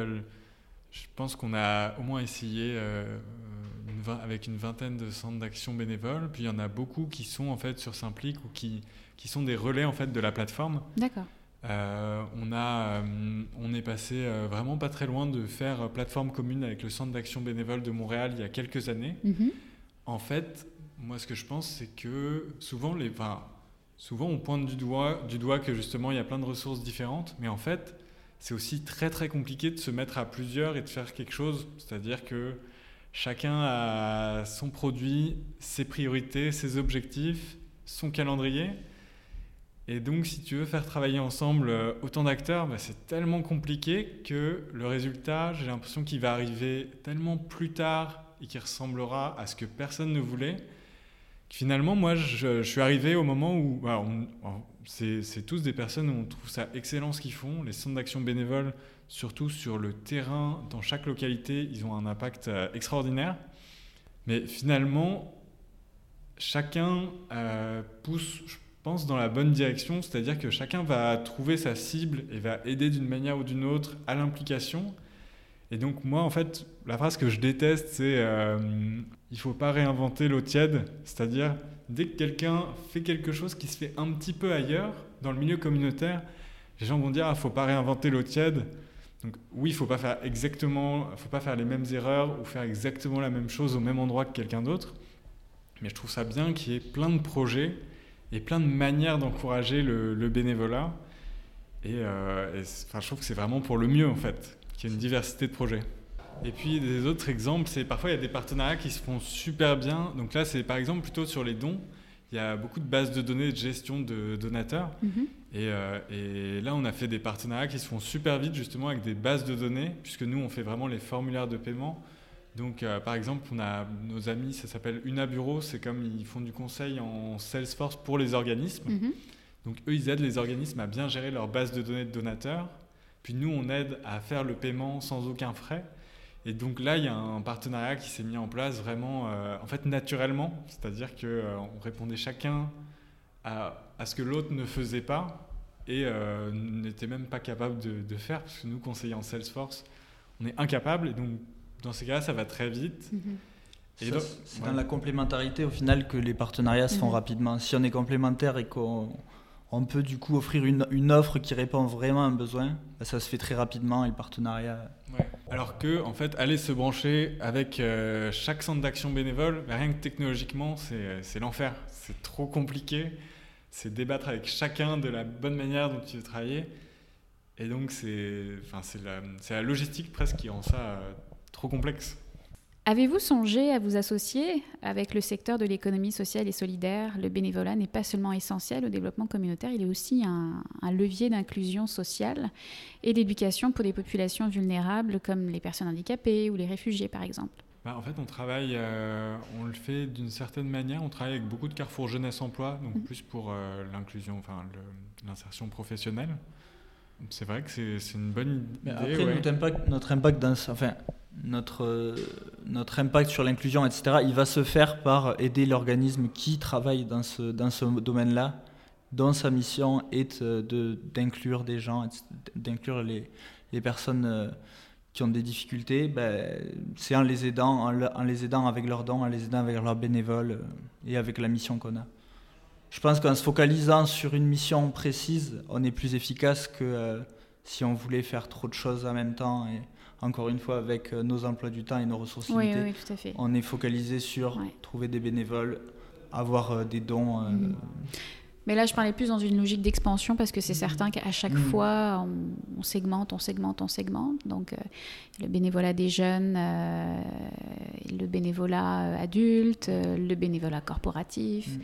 je pense qu'on a au moins essayé avec une vingtaine de centres d'action bénévoles. Puis il y en a beaucoup qui sont en fait sur Simplique ou qui, qui sont des relais en fait de la plateforme. D'accord. Euh, on, a, euh, on est passé euh, vraiment pas très loin de faire plateforme commune avec le Centre d'action bénévole de Montréal il y a quelques années. Mhm. En fait, moi ce que je pense, c'est que souvent, les, souvent on pointe du doigt, du doigt que justement il y a plein de ressources différentes, mais en fait c'est aussi très très compliqué de se mettre à plusieurs et de faire quelque chose. C'est-à-dire que chacun a son produit, ses priorités, ses objectifs, son calendrier. Et donc, si tu veux faire travailler ensemble euh, autant d'acteurs, bah, c'est tellement compliqué que le résultat, j'ai l'impression qu'il va arriver tellement plus tard et qui ressemblera à ce que personne ne voulait. Finalement, moi, je, suis arrivé au moment où bah, c'est tous des personnes où on trouve ça excellent ce qu'ils font. Les centres d'action bénévoles, surtout sur le terrain, dans chaque localité, ils ont un impact euh, extraordinaire. Mais finalement, chacun euh, pousse, pense, dans la bonne direction, c'est-à-dire que chacun va trouver sa cible et va aider d'une manière ou d'une autre à l'implication. Et donc moi, en fait, la phrase que je déteste, c'est euh, il faut pas réinventer l'eau tiède, c'est-à-dire dès que quelqu'un fait quelque chose qui se fait un petit peu ailleurs, dans le milieu communautaire, les gens vont dire ah faut pas réinventer l'eau tiède. Donc oui, il faut pas faire exactement, faut pas faire les mêmes erreurs ou faire exactement la même chose au même endroit que quelqu'un d'autre. Mais je trouve ça bien qu'il y ait plein de projets et plein de manières d'encourager le, bénévolat. Et, euh, je trouve que c'est vraiment pour le mieux, en fait, qu'il y ait une diversité de projets. Et puis des autres exemples, c'est parfois il y a des partenariats qui se font super bien. Donc là, c'est par exemple plutôt sur les dons. Il y a beaucoup de bases de données de gestion de donateurs. Mhm. Et, euh, et là, on a fait des partenariats qui se font super vite justement avec des bases de données, puisque nous, on fait vraiment les formulaires de paiement. Donc, euh, par exemple, on a nos amis, ça s'appelle Una Bureau, c'est comme ils font du conseil en Salesforce pour les organismes. Mhm. Donc, eux, ils aident les organismes à bien gérer leur base de données de donateurs. Puis nous, on aide à faire le paiement sans aucun frais. Et donc là, il y a un partenariat qui s'est mis en place vraiment, euh, en fait, naturellement. C'est-à-dire qu'on répondait chacun à, à ce que l'autre ne faisait pas et euh, n'était même pas capable de, de faire, parce que nous, conseillers en Salesforce, on est incapable. Et donc, dans ces cas-là, ça va très vite. Mhm. Et Ça, donc- c'est ouais. dans la complémentarité au final que les partenariats se font Mhm. rapidement. Si on est complémentaire et qu'on on peut du coup offrir une, une offre qui répond vraiment à un besoin, bah, ça se fait très rapidement et le partenariat. Ouais. Alors que, en fait, aller se brancher avec euh, chaque centre d'action bénévole, bah, rien que technologiquement, c'est c'est l'enfer. C'est trop compliqué. C'est débattre avec chacun de la bonne manière dont tu veux travailler. Et donc, c'est enfin, c'est la, c'est la logistique presque qui rend ça euh, trop complexe. Avez-vous songé à vous associer avec le secteur de l'économie sociale et solidaire? Le bénévolat n'est pas seulement essentiel au développement communautaire, il est aussi un, un levier d'inclusion sociale et d'éducation pour des populations vulnérables comme les personnes handicapées ou les réfugiés par exemple. Bah, en fait, on travaille, euh, on le fait d'une certaine manière. On travaille avec beaucoup de carrefours jeunesse emploi, donc Mhm. plus pour euh, l'inclusion, enfin l'insertion professionnelle. C'est vrai que c'est une bonne Mais idée. après, ouais. notre impact, notre impact dans ce- enfin, notre, notre impact sur l'inclusion, etc., il va se faire par aider l'organisme qui travaille dans ce, dans ce domaine-là, dont sa mission est d'inclure des gens, d'inclure les, les personnes euh, qui ont des difficultés. Ben, C'est en les aidant, en, le- en les aidant avec leurs dons, en les aidant avec leurs bénévoles euh, et avec la mission qu'on a. Je pense qu'en se focalisant sur une mission précise, on est plus efficace que euh, si on voulait faire trop de choses en même temps. Encore une fois, avec euh, nos emplois du temps et nos ressources Oui, limitées, oui, tout à fait. on est focalisé sur Ouais. trouver des bénévoles, avoir euh, des dons. euh, Mhm. Mais là, je parlais plus dans une logique d'expansion parce que c'est certain qu'à chaque Mhm. fois, on, on segmente, on segmente, on segmente. Donc, euh, le bénévolat des jeunes, euh, le bénévolat adulte, euh, le bénévolat corporatif, Mhm.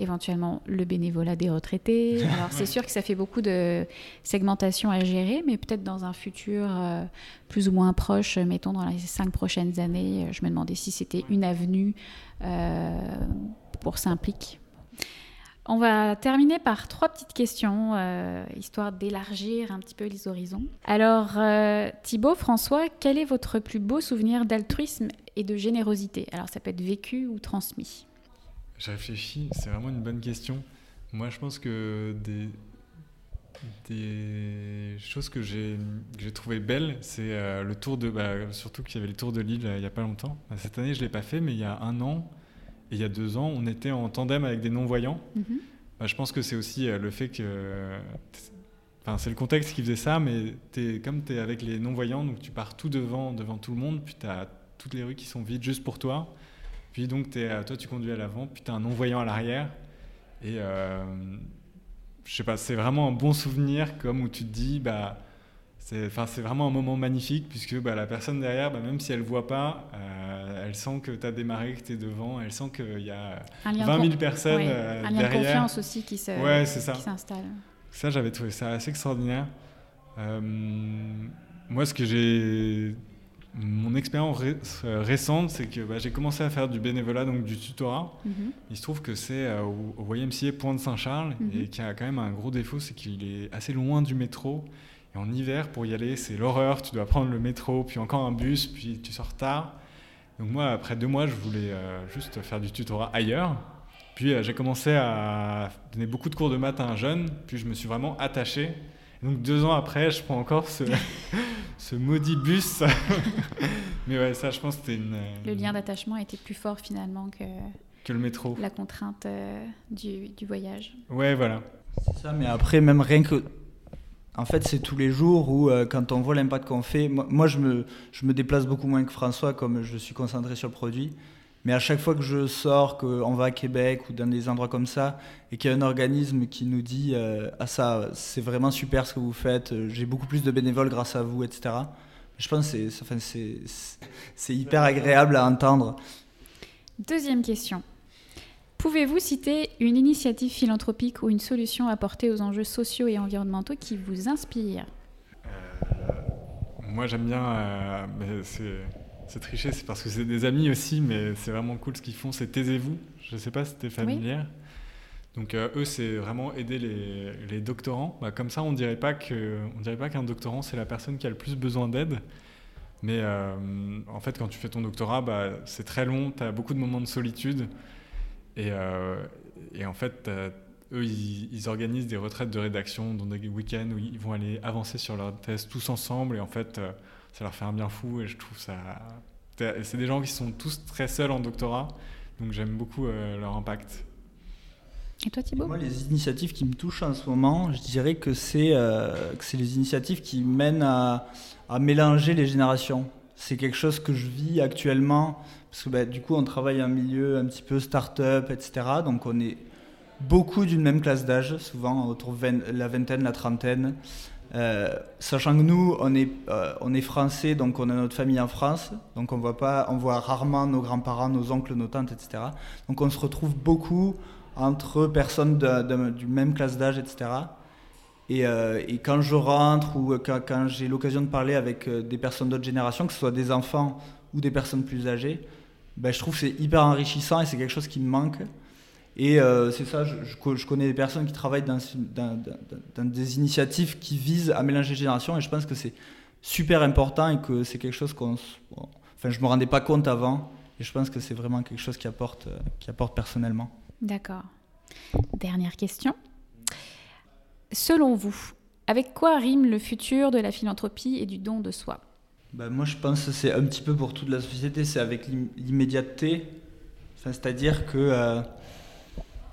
Éventuellement le bénévolat des retraités. Alors, c'est sûr que ça fait beaucoup de segmentation à gérer, mais peut-être dans un futur euh, plus ou moins proche, mettons dans les cinq prochaines années, euh, je me demandais si c'était une avenue euh, pour s'impliquer. On va terminer par trois petites questions, euh, histoire d'élargir un petit peu les horizons. Alors, euh, Thibaut, François, quel est votre plus beau souvenir d'altruisme et de générosité? Alors, ça peut être vécu ou transmis. Je réfléchis, c'est vraiment une bonne question. Moi, je pense que des, des choses que j'ai trouvées belles, c'est euh, le tour de. bah, surtout qu'il y avait le tour de Lille euh, il n'y a pas longtemps. Bah, Cette année, je ne l'ai pas fait, mais il y a un an et il y a deux ans, on était en tandem avec des non-voyants. Mhm. Bah, je pense que c'est aussi euh, le fait que. Enfin, c'est le contexte qui faisait ça, mais es, comme tu es avec les non-voyants, donc tu pars tout devant, devant tout le monde, puis tu as toutes les rues qui sont vides juste pour toi. Puis donc, es, toi, tu conduis à l'avant, puis tu as un non-voyant à l'arrière. Et euh, je sais pas, c'est vraiment un bon souvenir, comme où tu te dis, bah, c'est vraiment un moment magnifique, puisque bah, la personne derrière, bah, même si elle voit pas, euh, elle sent que tu as démarré, que tu es devant, elle sent qu'il y a Un lien, 20 de 000 con- personnes ouais, euh, un lien de derrière. confiance aussi qui se- Ouais, ça. qui s'installe. Ça, j'avais trouvé ça assez extraordinaire. Euh, moi, ce que j'ai. Mon expérience ré- euh, récente, c'est que bah, j'ai commencé à faire du bénévolat, donc du tutorat. Mhm. Il se trouve que c'est euh, au, au YMCA Pointe-Saint-Charles Mhm. et qui a quand même un gros défaut, c'est qu'il est assez loin du métro. Et en hiver, pour y aller, c'est l'horreur. Tu dois prendre le métro, puis encore un bus, puis tu sors tard. Donc moi, après deux mois, je voulais euh, juste faire du tutorat ailleurs. Puis euh, j'ai commencé à donner beaucoup de cours de maths à un jeune, puis je me suis vraiment attaché. Donc deux ans après, je prends encore ce, ce maudit bus. Mais ouais, ça, je pense que c'était une, euh, Le lien d'attachement était plus fort finalement que que le métro. la contrainte euh, du, du voyage. Ouais, voilà. C'est ça, mais après, même rien que. En fait, c'est tous les jours où, euh, quand on voit l'impact qu'on fait, moi, moi, je, me, je me déplace beaucoup moins que François, comme je suis concentré sur le produit. Mais à chaque fois que je sors, qu'on va à Québec ou dans des endroits comme ça, et qu'il y a un organisme qui nous dit euh, Ah, ça, c'est vraiment super ce que vous faites, euh, j'ai beaucoup plus de bénévoles grâce à vous, etc. Je pense que c'est, enfin, c'est hyper agréable à entendre. Deuxième question. Pouvez-vous citer une initiative philanthropique ou une solution apportée aux enjeux sociaux et environnementaux qui vous inspire? Moi j'aime bien, c'est triché, c'est parce que c'est des amis aussi, mais c'est vraiment cool ce qu'ils font, c'est Taisez-vous. Je ne sais pas si c'était familière. Donc euh, eux, c'est vraiment aider les, doctorants. Bah, comme ça, on dirait pas que, on dirait pas qu'un doctorant c'est la personne qui a le plus besoin d'aide. Mais euh, en fait, quand tu fais ton doctorat, bah, c'est très long, tu as beaucoup de moments de solitude. Et, euh, et en fait, eux, ils, organisent des retraites de rédaction dans des week-ends où ils vont aller avancer sur leur thèse tous ensemble. Et en fait, ça leur fait un bien fou. Et je trouve ça. C'est des gens qui sont tous très seuls en doctorat. Donc j'aime beaucoup leur impact. Et toi Thibault Moi, les initiatives qui me touchent en ce moment, je dirais que c'est euh, les initiatives qui mènent à, à mélanger les générations. C'est quelque chose que je vis actuellement, parce que bah, du coup, on travaille en milieu un petit peu start-up, etc. Donc, on est beaucoup d'une même classe d'âge, souvent autour de la vingtaine, la trentaine. Euh, sachant que nous, on est, euh, on est français, donc on a notre famille en France, donc on voit, pas, on voit rarement nos grands-parents, nos oncles, nos tantes, etc. Donc on se retrouve beaucoup entre personnes du même classe d'âge, etc. Euh, et, quand je rentre ou quand, j'ai l'occasion de parler avec des personnes d'autres générations, que ce soit des enfants ou des personnes plus âgées, ben, je trouve que c'est hyper enrichissant et c'est quelque chose qui me manque. Et euh, c'est ça, je, je, connais des personnes qui travaillent dans, dans, des initiatives qui visent à mélanger les générations et je pense que c'est super important et que c'est quelque chose qu'on... Enfin, je me rendais pas compte avant et je pense que c'est vraiment quelque chose qui apporte, qui apporte personnellement. D'accord. Dernière question. Selon vous, avec quoi rime le futur de la philanthropie et du don de soi? Bah, Moi, je pense que c'est un petit peu pour toute la société, c'est avec l'immédiateté. Enfin, C'est-à-dire que euh,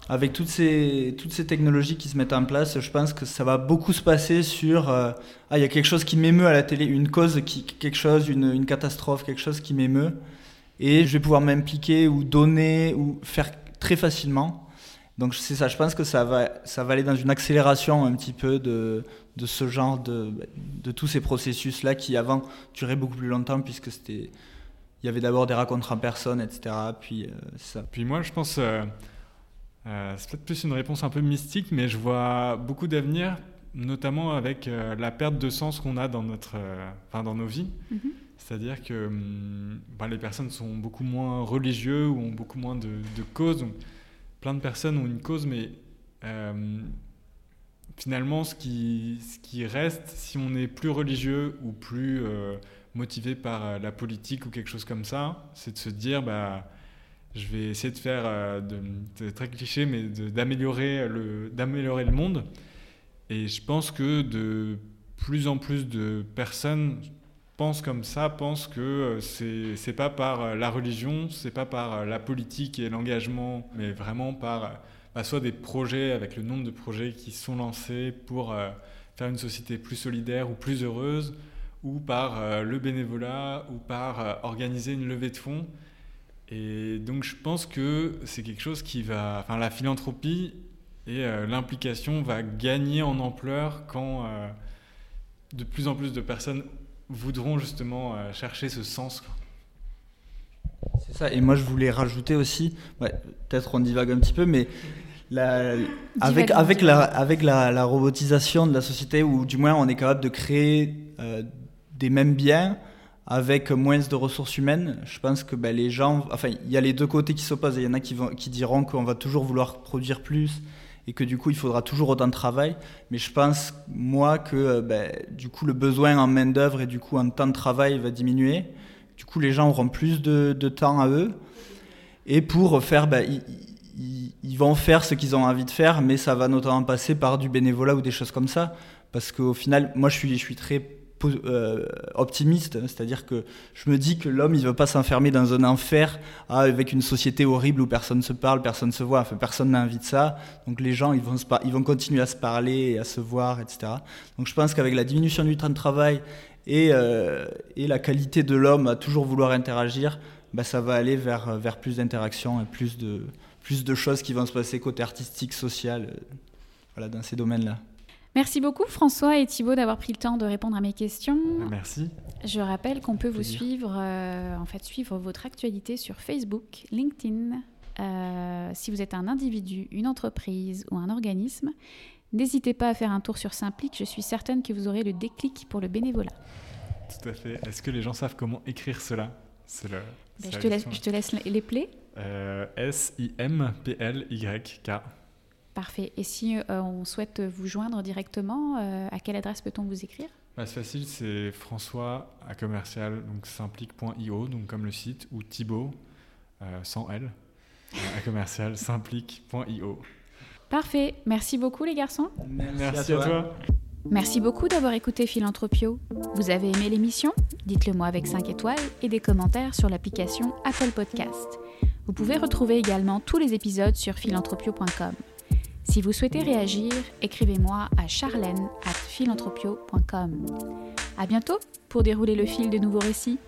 avec toutes ces, toutes ces technologies qui se mettent en place, je pense que ça va beaucoup se passer sur euh, ah il y a quelque chose qui m'émeut à la télé, une cause, quelque chose, une, une catastrophe, quelque chose qui m'émeut, et je vais pouvoir m'impliquer ou donner ou faire très facilement. Donc c'est ça, je pense que ça va, ça va aller dans une accélération un petit peu de, de ce genre de, de tous ces processus-là qui avant duraient beaucoup plus longtemps puisque c'était, il y avait d'abord des rencontres en personne, etc. Puis euh, ça. Puis moi, je pense, euh, euh, c'est peut-être plus une réponse un peu mystique, mais je vois beaucoup d'avenir, notamment avec la perte de sens qu'on a dans notre, enfin, dans nos vies. Mm-hmm. C'est-à-dire que hum, bah, les personnes sont beaucoup moins religieux ou ont beaucoup moins de, causes. plein de personnes ont une cause, mais euh, finalement, ce qui, ce qui reste, si on est plus religieux ou plus euh, motivé par euh, la politique ou quelque chose comme ça, c'est de se dire, bah, je vais essayer de faire, de, très cliché, mais d'améliorer le, le monde. Et je pense que de plus en plus de personnes pense comme ça, pense que euh, c'est pas par euh, la religion, c'est pas par euh, la politique et l'engagement, mais vraiment par bah, soit des projets avec le nombre de projets qui sont lancés pour faire une société plus solidaire ou plus heureuse, ou par le bénévolat, ou par organiser une levée de fonds. Et donc je pense que c'est quelque chose qui va, enfin la philanthropie et l'implication va gagner en ampleur quand de plus en plus de personnes voudront justement euh, chercher ce sens. C'est ça, et moi je voulais rajouter aussi, peut-être on divague un petit peu, mais la, avec, avec, la, avec la, robotisation de la société, ou du moins on est capable de créer euh, des mêmes biens avec moins de ressources humaines, je pense que ben, les gens, enfin il y a les deux côtés qui s'opposent, il y en a qui, diront qu'on va toujours vouloir produire plus et que du coup il faudra toujours autant de travail. Mais je pense moi que euh, ben, du coup le besoin en main d'œuvre et du coup en temps de travail va diminuer. Du coup les gens auront plus de, temps à eux et pour faire, ben, ils, vont faire ce qu'ils ont envie de faire, mais ça va notamment passer par du bénévolat ou des choses comme ça. Parce qu'au final, moi je suis très euh, optimiste, c'est-à-dire que je me dis que l'homme il veut pas s'enfermer dans un enfer ah, avec une société horrible où personne se parle, personne se voit, enfin personne n'a envie de ça. Donc les gens ils vont, continuer à se parler et à se voir, etc. Donc je pense qu'avec la diminution du temps de travail et, euh, et la qualité de l'homme à toujours vouloir interagir, bah, ça va aller vers, plus d'interactions et plus de, choses qui vont se passer côté artistique, social, euh, dans ces domaines-là. Merci beaucoup François et Thibaut d'avoir pris le temps de répondre à mes questions. Merci. Je rappelle qu'on peut vous suivre, euh, en fait, suivre votre actualité sur Facebook, LinkedIn. Euh, si vous êtes un individu, une entreprise ou un organisme, n'hésitez pas à faire un tour sur Simplique. Je suis certaine que vous aurez le déclic pour le bénévolat. Tout à fait. Est-ce que les gens savent comment écrire cela? Le. Ben, je, te laisse, je te laisse les plaies. Euh, S-I-M-P-L-Y-K. Parfait. Et si euh, on souhaite vous joindre directement, euh, à quelle adresse peut-on vous écrire? Bah, c'est facile, c'est François à commercial, donc simplique.io, donc comme le site, ou Thibaut, euh, sans L, à commercial simplique.io. Parfait. Merci beaucoup les garçons. Merci à toi. Merci beaucoup d'avoir écouté Philanthropio. Vous avez aimé l'émission? Dites-le moi avec 5 étoiles et des commentaires sur l'application Apple Podcast. Vous pouvez retrouver également tous les épisodes sur philanthropio.com. Si vous souhaitez réagir, écrivez-moi à charlène at philanthropio.com. À bientôt pour dérouler le fil de nouveaux récits.